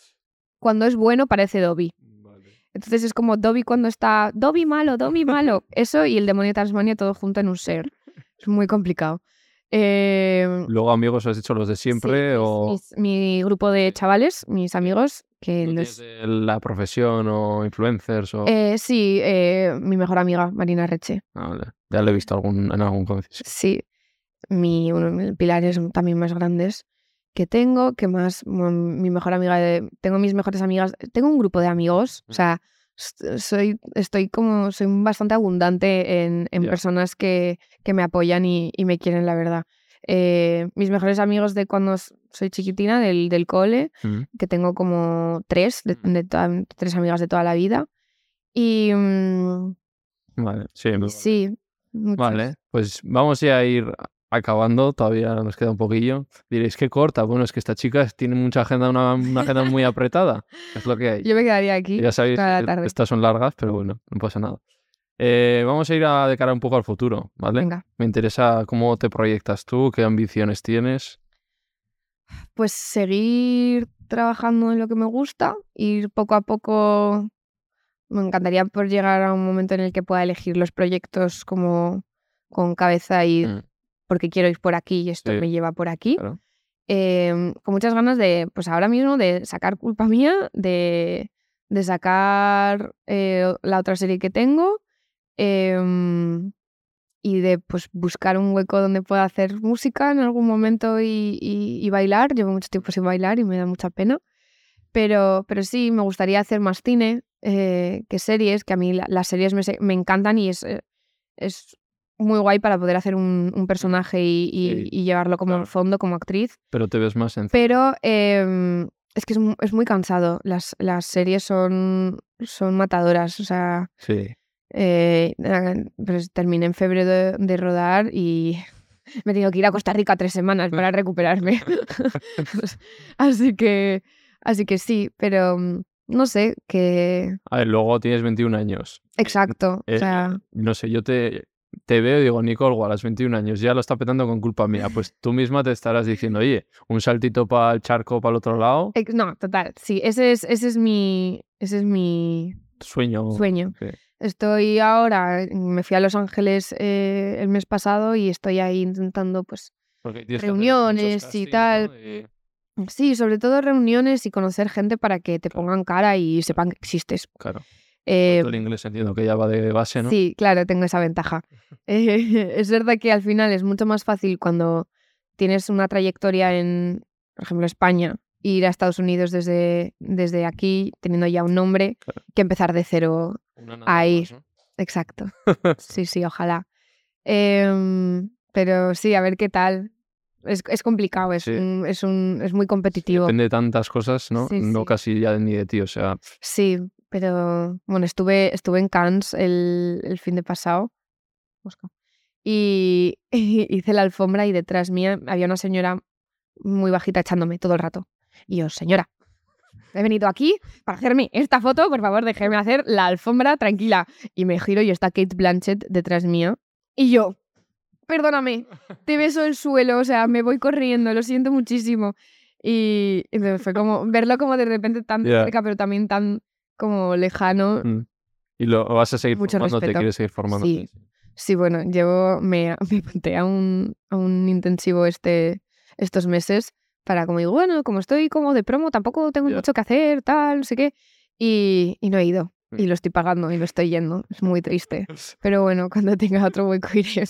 cuando es bueno parece Dobby. Vale. Entonces es como Dobby cuando está Dobby malo, Dobby malo. *laughs* Eso y el demonio de Tasmania todo junto en un ser. Es muy complicado. Eh, Luego, amigos, has dicho los de siempre sí, o mis- mi grupo de chavales, mis amigos, que ¿no los... de la profesión o influencers o... Eh, sí, eh, mi mejor amiga, Marina Reche. Ah, vale. Ya lo he visto algún, en algún concierto. Sí, mi, uno de mis pilares también más grandes que tengo, que más, Bueno, mi mejor amiga, de, tengo mis mejores amigas, tengo un grupo de amigos, o sea, soy, estoy como, soy bastante abundante en, en personas que, que me apoyan y, y me quieren, la verdad. Eh, mis mejores amigos de cuando soy chiquitina, del, del cole, Mm. que tengo como tres, de, Mm. de toda- tres amigas de toda la vida. Y mm, Vale, sí. me- sí. Vale, pues vamos a ir acabando, todavía nos queda un poquillo. Diréis que corta. Bueno, es que esta chica tiene mucha agenda, una, una agenda muy *laughs* apretada. Es lo que hay. Yo me quedaría aquí. Ya sabéis, toda la eh, tarde. estas son largas, pero bueno, no pasa nada. Eh, vamos a ir a de cara un poco al futuro, ¿vale? Venga. Me interesa cómo te proyectas tú, qué ambiciones tienes. Pues seguir trabajando en lo que me gusta, ir poco a poco. Me encantaría poder llegar a un momento en el que pueda elegir los proyectos como con cabeza y Mm, porque quiero ir por aquí y esto Sí. me lleva por aquí. claro. Em, con muchas ganas de, pues ahora mismo, de sacar culpa *laughs* mía, de, de sacar eh, la otra serie que tengo em, y de pues buscar un hueco donde pueda hacer música en algún momento y, y- y bailar. Llevo mucho tiempo sin bailar y me da mucha pena. Pero, pero sí, me gustaría hacer más cine eh, que series, que a mí la- las series me, me encantan y es, eh, es muy guay para poder hacer un, un personaje y, y- Sí, y llevarlo como claro. fondo, como actriz. Pero te ves más en Pero em, es que es, es muy cansado. Las, las series son, son matadoras. O sea, Sí. eh, pues terminé en febrero de, de rodar y *laughs* me he tenido que ir a Costa Rica tres semanas para recuperarme. *laughs* Así que, así que sí, pero no sé, que A ver, luego tienes 21 años. exacto. Eh, o sea, No sé, yo te, te veo y digo, Nicole, a los 21 años ya lo está petando con culpa mía. Pues tú misma te estarás diciendo, oye, un saltito para el charco, para el otro lado, no, total, sí, ese es, ese es mi, ese es mi sueño. sueño. Sí. Estoy ahora, me fui a Los Ángeles eh, el mes pasado y estoy ahí intentando, pues, reuniones y tal. ¿no? Y- sí, sobre todo reuniones y conocer gente para que te pongan cara y sepan que existes. claro. Eh, el inglés entiendo que ya va de base, ¿no? Sí, claro, tengo esa ventaja. Eh, *laughs* es verdad que al final es mucho más fácil cuando tienes una trayectoria en, por ejemplo, España, ir a Estados Unidos desde, desde aquí, teniendo ya un nombre, Claro. que empezar de cero. Más, ¿no? Exacto. *laughs* Sí, sí, ojalá. Em, pero sí, a ver qué tal. Es, es complicado, es, Sí. un- es, un, es muy competitivo. Depende de tantas cosas, ¿no? Sí, no casi ya ni de ti, o sea, Sí, pero bueno, estuve, estuve en Cannes el, el fin de pasado. Mosca. *laughs* Y, hice la alfombra y detrás mía había una señora muy bajita echándome todo el rato. Y yo, señora, he venido aquí para hacerme esta foto, por favor, déjeme hacer la alfombra tranquila. Y me giro y está Kate Blanchett detrás mía. Y yo, perdóname, te beso el suelo, o sea, me voy corriendo, lo siento muchísimo. Y, y fue como verlo como de repente tan Ya. cerca, pero también tan como lejano. mm. y lo vas a seguir Mucho formándote, respeto. quieres seguir formándote. Sí. Sí, bueno, llevo, me, *laughs* me apunté a un, a un intensivo este, estos meses para como digo, bueno, como estoy como de promo, tampoco tengo mucho que hacer, tal, no sé qué. Y, y no he ido. Y Mm. lo estoy pagando y no estoy yendo. Es muy triste. *laughs* Pero bueno, cuando tenga otro hueco iré.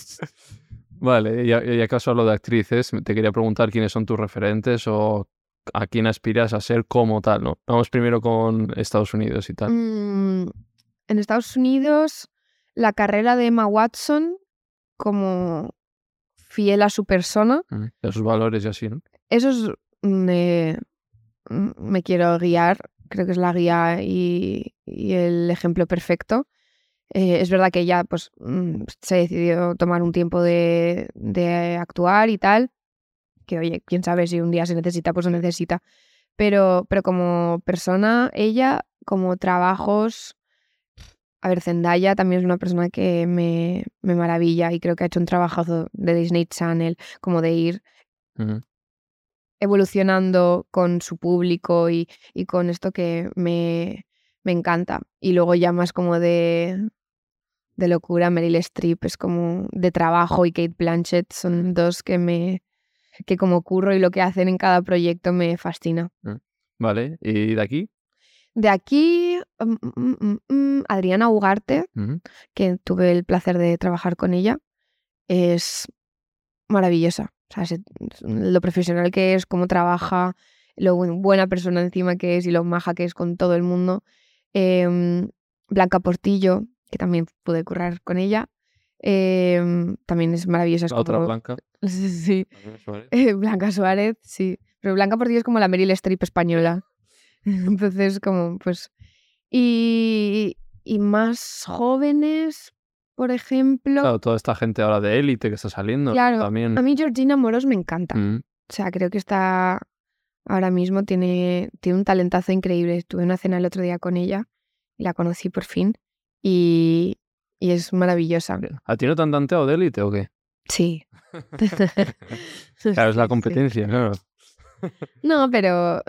Vale, y, y acaso hablo de actrices, te quería preguntar quiénes son tus referentes o a quién aspiras a ser como tal, ¿no? Vamos primero con Estados Unidos y tal. Mm, en Estados Unidos, la carrera de Emma Watson como fiel a su persona, Mm, De sus valores y así, ¿no? eso es me, me quiero guiar, creo que es la guía y, y el ejemplo perfecto. Eh, es verdad que ella pues, mm, se decidió tomar un tiempo de, de actuar y tal, que oye, quién sabe si un día se necesita, pues se necesita. Pero, pero como persona, ella, como trabajos, a ver, Zendaya también es una persona que me, me maravilla y creo que ha hecho un trabajazo de Disney Channel, como de ir evolucionando con su público y, y con esto que me, me encanta. Y luego ya más como de, de locura, Meryl Streep es como de trabajo y Kate Blanchett son dos que me que como curro y lo que hacen en cada proyecto me fascina. Vale, ¿y de aquí? De aquí, mm, mm, mm, Adriana Ugarte, que tuve el placer de trabajar con ella, es maravillosa. O sea, se- lo profesional que es, cómo trabaja, lo buen- buena persona encima que es y lo maja que es con todo el mundo. Em, Blanca Portillo, que también pude currar con ella, em, también es maravillosa. es La otra como- blanca. *laughs* Sí, ¿vale? eh, Blanca Suárez, sí. Pero Blanca Portillo es como la Meryl Streep española. *laughs* Entonces, como, pues. Y, y más jóvenes, por ejemplo. Claro, toda esta gente ahora de élite que está saliendo Claro, también. A mí Georgina Moros me encanta. Mm, O sea, creo que está ahora mismo tiene, tiene un talentazo increíble. Estuve en una cena el otro día con ella y la conocí por fin y, y es maravillosa. ¿A ti no te han tanteado de élite o qué? Sí. *laughs* Claro, es la *laughs* competencia, claro. No, pero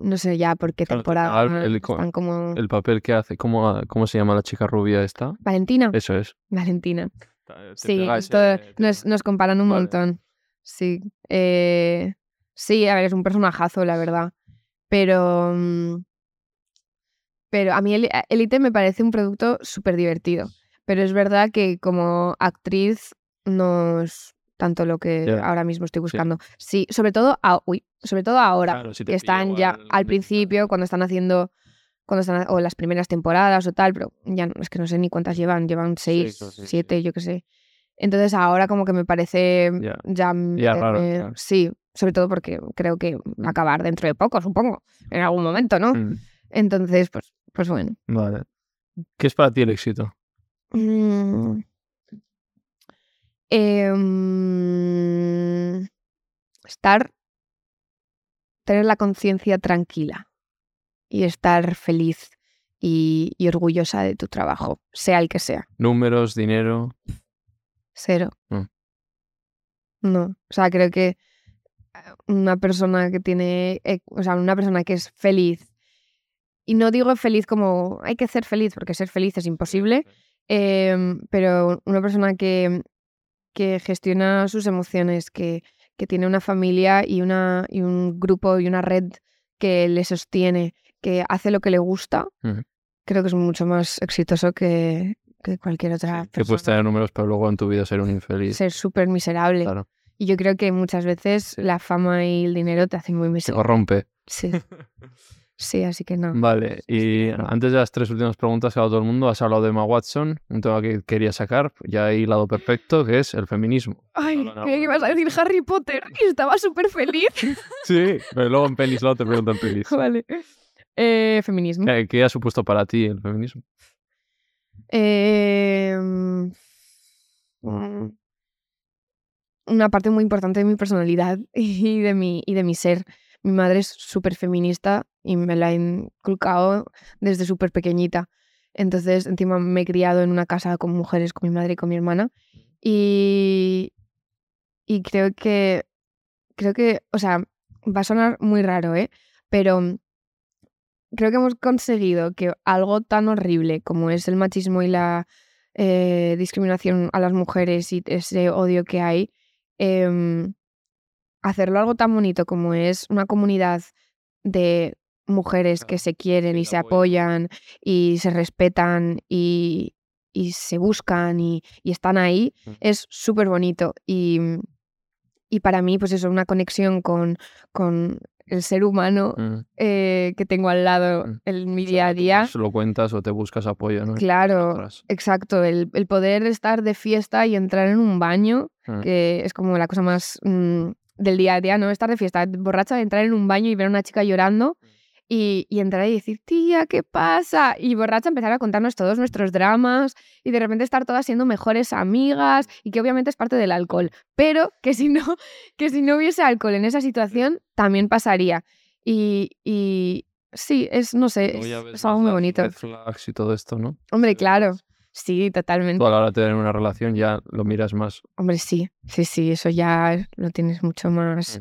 no sé ya por qué temporada al- el están como... El papel que hace, ¿cómo, cómo se llama la chica rubia esta? Valentina. Eso es. Valentina. Te Sí, esto te nos, nos comparan un Vale. montón. Sí. Eh, sí, a ver, es un personajazo, la verdad. Pero. mm, Pero a mí Eli- Elite me parece un producto súper divertido. Pero es verdad que como actriz no es tanto lo que ahora mismo estoy buscando. Sí, sobre todo, a- uy, sobre todo ahora. Claro, si que están ya al principio, cuando están haciendo. Cuando están, o las primeras temporadas o tal, pero ya no, es que no sé ni cuántas llevan, llevan seis, o sí, sí. siete, yo qué sé. Entonces ahora como que me parece Ya. raro, meterme- claro. sí, sobre todo porque creo que va a acabar dentro de poco, supongo, en algún momento, ¿no? Mm, Entonces, pues, pues bueno. Vale. ¿Qué es para ti el éxito? Mm. Em, estar, tener la conciencia tranquila y estar feliz y, y orgullosa de tu trabajo, sea el que sea. Números, dinero. Cero. Mm. No. O sea, creo que eh, una persona que tiene, o sea, una persona que es feliz, y no digo feliz como hay que ser feliz, porque ser feliz es imposible, em, pero una persona que, que gestiona sus emociones, que, que tiene una familia y, una, y un grupo y una red que le sostiene, que hace lo que le gusta, creo que es mucho más exitoso que, que cualquier otra Que puedes persona tener números, pero luego en tu vida ser un infeliz. ser súper miserable. Claro. Y yo creo que muchas veces Sí. la fama y el dinero te hacen muy Se miserable. corrompe. Sí. *laughs* sí, así que no. Vale, y antes de las tres últimas preguntas que ha dado todo el mundo, has hablado de Emma Watson, un tema que quería sacar, ya he hilado perfecto, que es el feminismo. Ay, creía que ibas a de- decir Harry Potter *laughs* y estaba súper feliz. *laughs* Sí, pero luego en pelis luego te preguntan pelis. *laughs* vale. Eh, feminismo. ¿Qué, qué ha supuesto para ti el feminismo? Eh, una parte muy importante de mi personalidad y de mi, y de mi ser. Mi madre es súper feminista y me la ha inculcado desde súper pequeñita. Entonces, encima me he criado en una casa con mujeres, con mi madre y con mi hermana. Y, y creo que, creo que, o sea, va a sonar muy raro, ¿eh? Pero creo que hemos conseguido que algo tan horrible como es el machismo y la eh, discriminación a las mujeres y ese odio que hay, em, hacerlo algo tan bonito como es una comunidad de mujeres que se quieren y se apoyan. y se respetan y, y se buscan y, y están ahí, Mm. es súper bonito. Y, y para mí, pues eso, una conexión con, con el ser humano Mm. eh, que tengo al lado Mm. en mi día a día. lo cuentas o te buscas apoyo, ¿no? Claro, exacto. El, el poder estar de fiesta y entrar en un baño, Mm. que es como la cosa más mm, del día a día, ¿no? Estar de fiesta, borracha, entrar en un baño y ver a una chica llorando y, y entrar y decir, tía, ¿qué pasa? Y borracha empezar a contarnos todos nuestros dramas y de repente estar todas siendo mejores amigas y que obviamente es parte del alcohol, pero que si no, *laughs* que si no hubiese alcohol en esa situación también pasaría. Y, y sí, es, no sé, es, algo muy bonito. red flags y todo esto, ¿no? Hombre, claro, sí, totalmente. Tú a la hora de tener una relación ya lo miras más. Hombre, sí, sí, sí, eso ya lo tienes mucho más.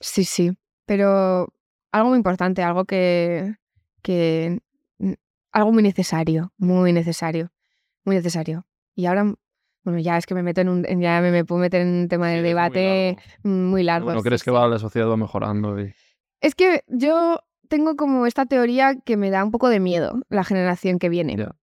Sí, sí, pero algo muy importante, algo que, que, mm, algo muy necesario, muy necesario, muy necesario. Y ahora, bueno, ya es que me meto en un, ya me, me puedo meter en un tema Sí, de muy debate largo. muy largo. Bueno, sí, crees que va, la sociedad va mejorando y... Es que yo tengo como esta teoría que me da un poco de miedo la generación que viene. Ya.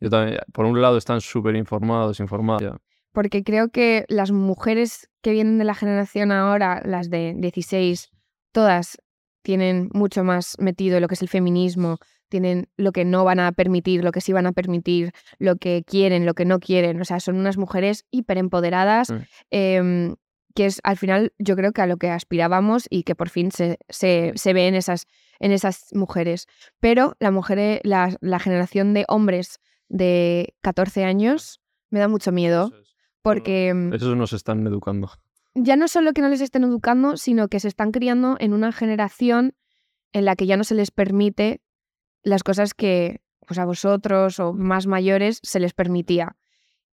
Yo también, por un lado están súper informados, informados. ya. porque creo que las mujeres que vienen de la generación ahora, las de 16, todas tienen mucho más metido lo que es el feminismo, tienen lo que no van a permitir, lo que sí van a permitir, lo que quieren, lo que no quieren. O sea, son unas mujeres hiperempoderadas, Mm. em, que es al final yo creo que a lo que aspirábamos y que por fin se, se, se ve en esas, en esas mujeres. Pero la mujer, la, la generación de hombres de 14 años, me da mucho miedo. Porque mm, Esos nos están educando. Ya no solo que no les estén educando, sino que se están criando en una generación en la que ya no se les permite las cosas que pues a vosotros o más mayores se les permitía.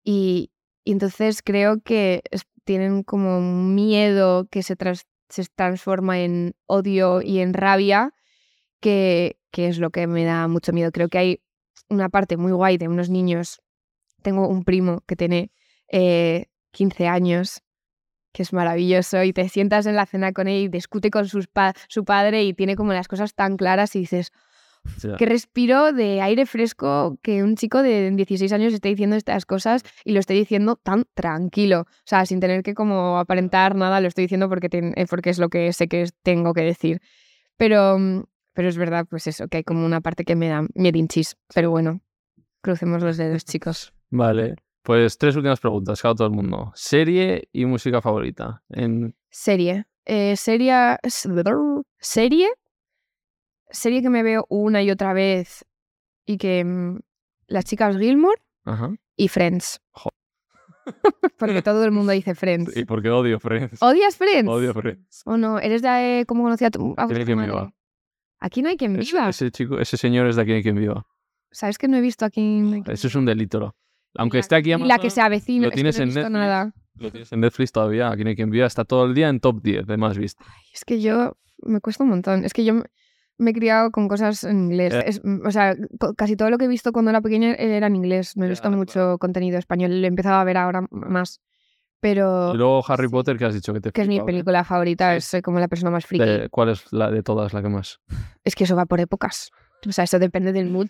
Y, entonces creo que tienen como miedo que se, tras- se transforma en odio y en rabia, que, que es lo que me da mucho miedo. Creo que hay una parte muy guay de unos niños. Tengo un primo que tiene eh, 15 años que es maravilloso y te sientas en la cena con él y discute con sus pa- su padre y tiene como las cosas tan claras y dices, sea, qué respiro de aire fresco que un chico de 16 años esté diciendo estas cosas y lo esté diciendo tan tranquilo, o sea, sin tener que como aparentar nada, lo estoy diciendo porque, eh, porque es lo que sé que tengo que decir. Pero, mm, pero es verdad, pues eso, que hay como una parte que me da miedinchis, pero bueno, crucemos los dedos, chicos. Vale. Pues tres últimas preguntas, cada todo el mundo. Serie y música favorita. En... Serie. Eh, serie. Serie. Serie que me veo una y otra vez y que. mm, Las chicas Gilmore Ajá. y Friends. Jo. *laughs* Porque todo el mundo dice *laughs* Friends. Y porque odio Friends. ¿Odias Friends? Odio Friends. ¿O no? ¿Eres de cómo conocí a tu, a Tiene tu quien viva. Aquí no hay quien viva. ese chico, ese señor es de aquí en quien viva. ¿Sabes que no he visto aquí? no hay Eso es un delito. ¿No? Aunque Ni esté aquí la- Amazon, la que se avecina. lo es que tienes no he en Netflix. nada. lo tienes en Netflix todavía. Aquí en quien viva está todo el día en top 10 de más visto. Es que yo me cuesta un montón. Es que yo me- he criado con cosas en inglés. Ya. Es- o sea, casi todo lo que he visto cuando era pequeña era en inglés. No he Ya, visto mucho claro. contenido español. Lo he empezado a ver ahora más. Pero Y luego Harry sí. Potter, que has dicho que te que es mi ¿eh? película favorita, Sí. soy como la persona más friki. ¿Cuál es la de todas la que más? Es que eso va por épocas. O sea, eso depende del mood.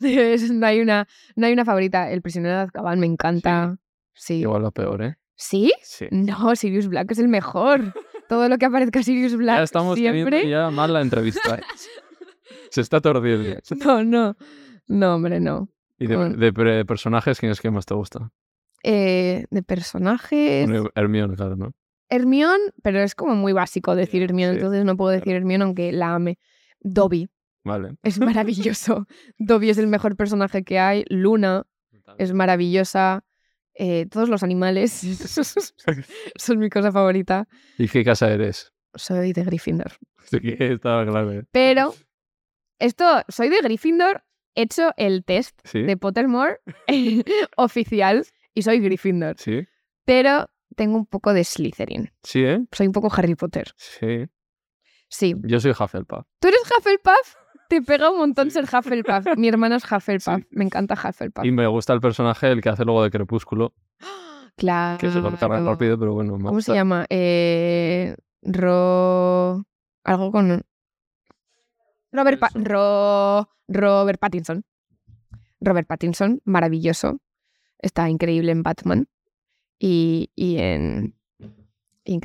No, hay una, no hay una favorita. El prisionero de Azkaban me encanta. Sí. Igual la peor, ¿eh? ¿Sí? Sí. No, Sirius Black es el mejor. *laughs* Todo lo que aparezca Sirius Black Ya estamos siempre. ya mal la entrevista. ¿eh? Se está torciendo. *laughs* No, no. No, hombre, no. ¿Y de, Bueno. de pre- personajes quién es que más te gusta? Eh, de personajes. Bueno, Hermione, claro, ¿no? Hermione, pero es como muy básico decir Hermione, sí, entonces no puedo decir. Hermione aunque la ame. Dobby Vale. es *laughs* maravilloso. Dobby es el mejor personaje que hay. Luna es maravillosa. Eh, todos los animales *laughs* son mi cosa favorita. ¿Y qué casa eres? Soy de Gryffindor. Sí, estaba claro. ¿eh? Pero esto, soy de Gryffindor. He hecho el test ¿Sí? de Pottermore *laughs* oficial y soy Gryffindor. ¿Sí? Pero tengo un poco de Slytherin. ¿Sí, eh? Soy un poco Harry Potter. Sí. Sí. Yo soy Hufflepuff. ¿Tú eres Hufflepuff? Te pega un montón ser Hufflepuff. Mi hermano es Hufflepuff. Sí. Me encanta Hufflepuff. Y me gusta el personaje, el que hace luego de Crepúsculo, Claro. que se lo carga rápido, pero bueno. ¿Cómo se llama? Eh, Ro... Algo con... Robert, Pa-. Ro- Robert Pattinson. Robert Pattinson, maravilloso. Está increíble en Batman. Y, y en...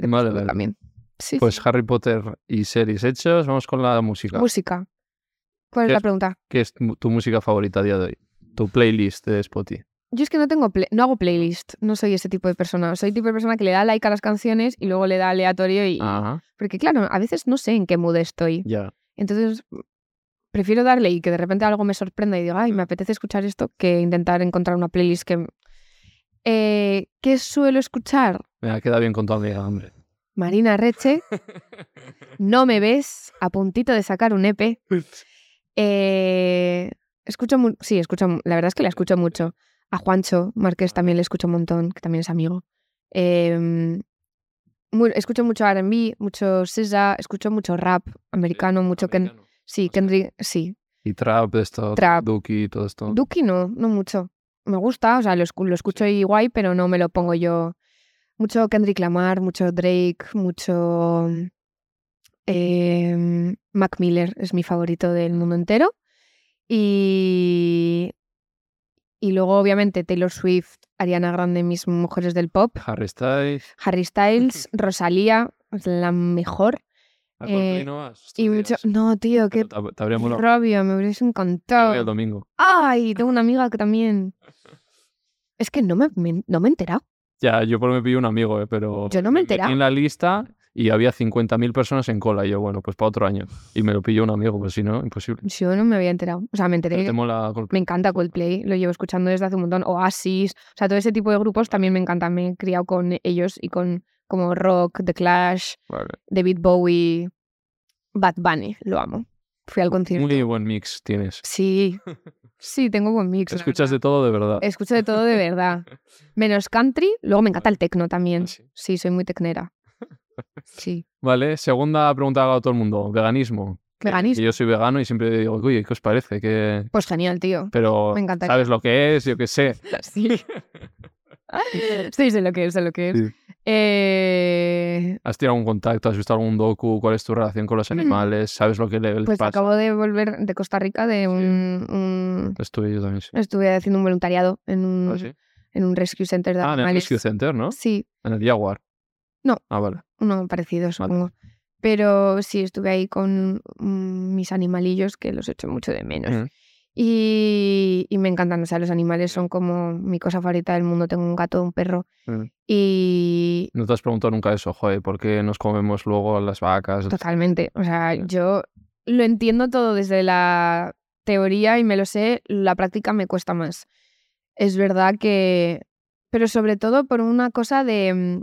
Vale, vale. también. Sí, Pues sí. Harry Potter y series hechos, vamos con la música. Música. ¿Cuál es ¿Qué la pregunta? ¿Qué es tu tu música favorita a día de hoy? Tu playlist de Spotify. Yo es que no tengo play- no hago playlist, no soy ese tipo de persona. Soy tipo de persona que le da like a las canciones y luego le da aleatorio y Ajá, porque claro, a veces no sé en qué mood estoy. ya. Entonces mm, prefiero darle y que de repente algo me sorprenda y diga, ay, me apetece escuchar esto, que intentar encontrar una playlist que eh, ¿Qué suelo escuchar? Mira, queda bien con tu amiga, hombre. Marina Reche, *laughs* No me ves, a puntito de sacar un EP. Eh, escucho sí, escucho, la verdad es que la escucho mucho. A Juancho Márquez también le escucho un montón, que también es amigo. Em, escucho mucho R&B, mucho SZA, escucho mucho rap americano, mucho Ken, Americano. sí, o sea. Kendrick, sí. Y trap, de esto, Trap. Duki y todo esto. Duki no, no mucho. Me gusta, o sea, lo, escu- lo escucho y guay, pero no me lo pongo yo. Mucho Kendrick Lamar, mucho Drake, mucho em, Mac Miller es mi favorito del mundo entero. Y, y luego, obviamente, Taylor Swift, Ariana Grande, mis mujeres del pop. Harry Styles. Harry Styles, *laughs* Rosalía, es la mejor. ¿A Eh, no vas Y mucho. No, tío, qué te, te habría molado. rabia, me hubiese encantado. el domingo. Ay, tengo una amiga que también. *laughs* Es que no me, me- no me he enterado. Ya, yo por me pillo un amigo, eh, pero. Yo no me enterado. en la lista y había 50.000 personas en cola. Y yo, bueno, pues para otro año. Y me lo pilló un amigo, pues si no, imposible. Yo no me había enterado. O sea, me enteré. te mola Coldplay. Me encanta Coldplay, lo llevo escuchando desde hace un montón. Oasis, o sea, todo ese tipo de grupos también me encantan. Me he criado con ellos y con como Rock, The Clash, Vale. David Bowie, Bad Bunny, lo amo. Fui al concierto. Muy buen mix tienes. Sí, *laughs* sí, tengo buen mix. Escuchas de todo de verdad. Escucho de todo de *laughs* verdad. Menos country, luego me encanta el tecno también. Ah, sí. Sí, soy muy tecnera. *laughs* Sí. Vale, segunda pregunta que hago a todo el mundo. Veganismo. Veganismo. que yo soy vegano y siempre digo, oye, ¿qué os parece? Que... Pues genial, tío. Pero Me encantaría. sabes lo que es, yo qué sé. *laughs* Sí. Sí, sé lo que es, sé lo que es. Sí. Eh, ¿Has tenido algún contacto? ¿Has visto algún docu? ¿Cuál es tu relación con los animales? ¿Sabes lo que le- les pues pasa? acabo de volver de Costa Rica de un, un- Estuve yo también, sí. Estuve haciendo un voluntariado en un, ¿Ah, sí? en un rescue center de Ah, en el. Rescue Center, ¿no? Sí, En el Jaguar. No. Ah, vale. uno parecido, supongo. Pero sí, estuve ahí con mm, mis animalillos, que los echo mucho de menos. Mm. Y, y me encantan, o sea, los animales son como mi cosa favorita del mundo. Tengo un gato, un perro. Mm. Y No te has preguntado nunca eso, joder, ¿por qué nos comemos luego las vacas? totalmente, o sea, yo lo entiendo todo desde la teoría y me lo sé, la práctica me cuesta más. Es verdad que, pero sobre todo por una cosa de, mm,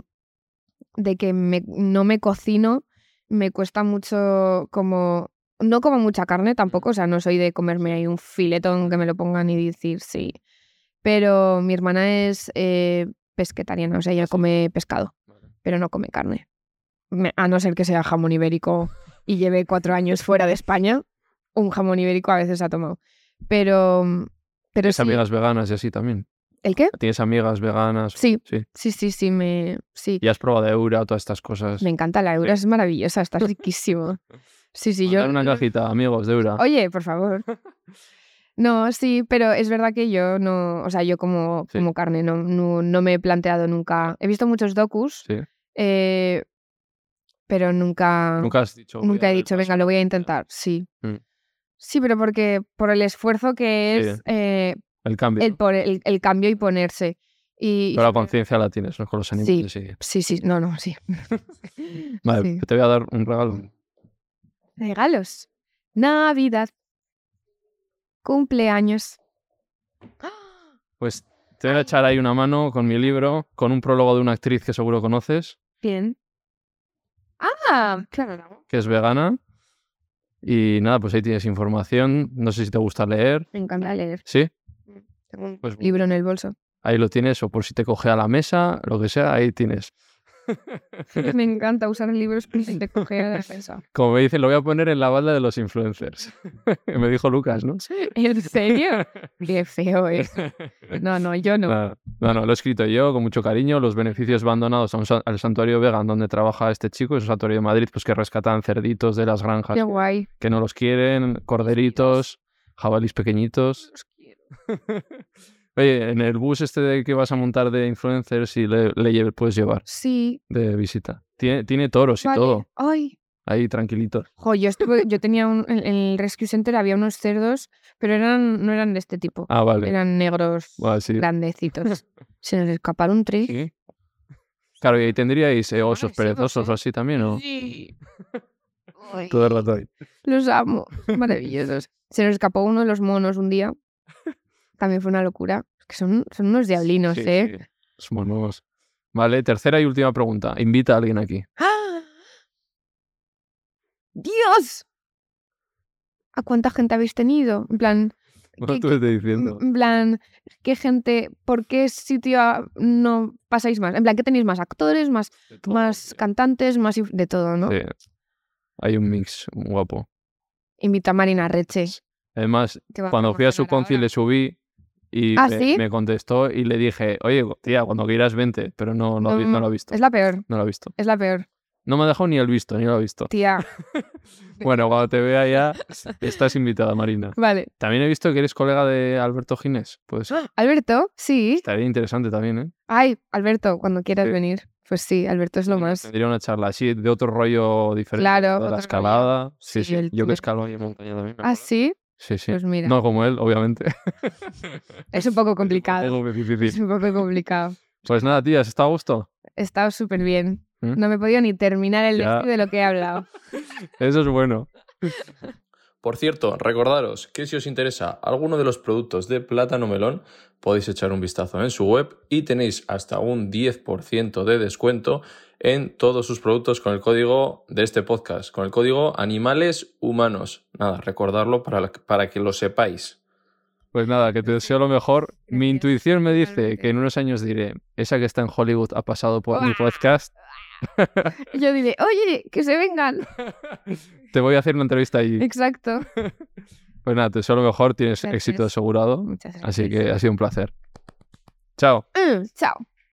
de que me- no me cocino, me cuesta mucho como, no como mucha carne tampoco, o sea, no soy de comerme ahí un filetón que me lo pongan y decir sí, pero mi hermana es eh, pesquetariana, o sea, ella come pescado, pero no come carne. A no ser que sea jamón ibérico y lleve cuatro años fuera de España, un jamón ibérico a veces ha tomado. Pero, pero ¿Tienes sí. amigas veganas y así también? ¿El qué? ¿Tienes amigas veganas? Sí, Sí. sí, sí, sí, me, sí. ¿Y has probado Eura, todas estas cosas? Me encanta la Eura, es maravillosa, está riquísimo. *laughs* Sí, sí, yo. Mandar una cajita, amigos de Eura. Oye, por favor. *laughs* No, sí, pero es verdad que yo no, o sea, yo como, Sí. como carne, no, no, no me he planteado nunca. He visto muchos docus, Sí. eh, pero nunca, Nunca has dicho. nunca he dicho, venga, lo voy a intentar. Sí. Mm. Sí, pero porque por el esfuerzo que Sí. es eh, El cambio. el, por el, el cambio y ponerse. Y, Pero la conciencia la tienes, ¿no? Con los animales. Sí. Sí, sí, no, no, sí. *laughs* Vale, Sí. te voy a dar un regalo. Regalos. Navidad. Cumpleaños. Pues te voy a echar ahí una mano con mi libro, con un prólogo de una actriz que seguro conoces, Bien. Ah, claro. que es vegana. Y nada, pues ahí tienes información. No sé si te gusta leer. Me encanta leer. ¿Sí? Tengo un Pues libro en el bolso. ahí lo tienes, o por si te coge a la mesa, lo que sea, ahí tienes. Me encanta usar libros por si te coge a la defensa. Como me dicen, lo voy a poner en la balda de los influencers. *laughs* me dijo Lucas, ¿no? ¿En serio? Qué feo es. *laughs* No, no, yo no. No, no, lo he escrito yo con mucho cariño. Los beneficios van donados a un al santuario vegan donde trabaja este chico. Es un santuario de Madrid pues, que rescatan cerditos de las granjas Qué que, guay. que no los quieren, corderitos, jabalís pequeñitos. Oye, en el bus este de que vas a montar de influencers y le, le puedes llevar Sí. de visita. Tiene, tiene toros y todo. Ay. Ahí tranquilitos. Jo, yo estuve, yo tenía un, en el Rescue Center había unos cerdos, pero eran, no eran de este tipo. Ah, vale. Eran negros, Ah, sí. grandecitos. *laughs* Se nos escaparon tres. Sí. Claro, y ahí tendríais eh, osos sí, perezosos o así también, ¿no? Sí. Ay, *laughs* Todo el rato ahí. los amo. Maravillosos. Se nos escapó uno de los monos un día. *laughs* También fue una locura. Es que son, son unos diablinos, Sí, ¿eh? sí. Somos nuevos. Vale, tercera y última pregunta. Invita a alguien aquí. ¡Ah! ¡Dios! ¿A cuánta gente habéis tenido? En plan, ¿qué- diciendo. en plan, ¿qué gente, por qué sitio no pasáis más? En plan, ¿qué tenéis más actores, más, todo, más sí. cantantes, más de todo, no? Sí. Hay un mix guapo. Invita a Marina Reche. Además, cuando fui a su conci le subí y ¿Ah, me, sí? me contestó y le dije, oye, tía, cuando quieras vente, pero no, no, no lo ha visto. Es la peor, No lo ha visto. es la peor. No me ha dejado ni el visto, ni lo ha visto. Tía, *laughs* *laughs* Bueno, cuando te vea ya, estás invitada, Marina. vale. También he visto que eres colega de Alberto Ginés. Pues Alberto, sí. estaría interesante también, ¿eh? Ay, Alberto, cuando quieras Sí. venir. Pues sí, Alberto es lo más. Tendría una charla así, de otro rollo diferente. Claro, de la rollo. escalada. Sí, Sí, sí. Yo que escalo ahí en montaña también. Ah, sí. Sí, sí. Pues mira, No como él, obviamente. *laughs* es un poco complicado. Es difícil. un poco complicado. Pues nada, tías, ¿está a gusto? Está súper bien. ¿Mm? No me he podido ni terminar el Ya. de lo que he hablado. *laughs* Eso es bueno. Por cierto, recordaros que si os interesa alguno de los productos de Plátano Melón, podéis echar un vistazo en su web y tenéis hasta un 10% de descuento en todos sus productos con el código de este podcast, con el código Animales Humanos. Nada, recordarlo para, para que lo sepáis. Pues nada, que te deseo lo mejor. Mi intuición me dice que en unos años diré, esa que está en Hollywood ha pasado por mi podcast. Yo diré, oye, que se vengan. Te voy a hacer una entrevista allí. Exacto. Pues nada, te deseo lo mejor, tienes Gracias. éxito asegurado. Muchas gracias. Así que ha sido un placer. Chao. Mm, chao.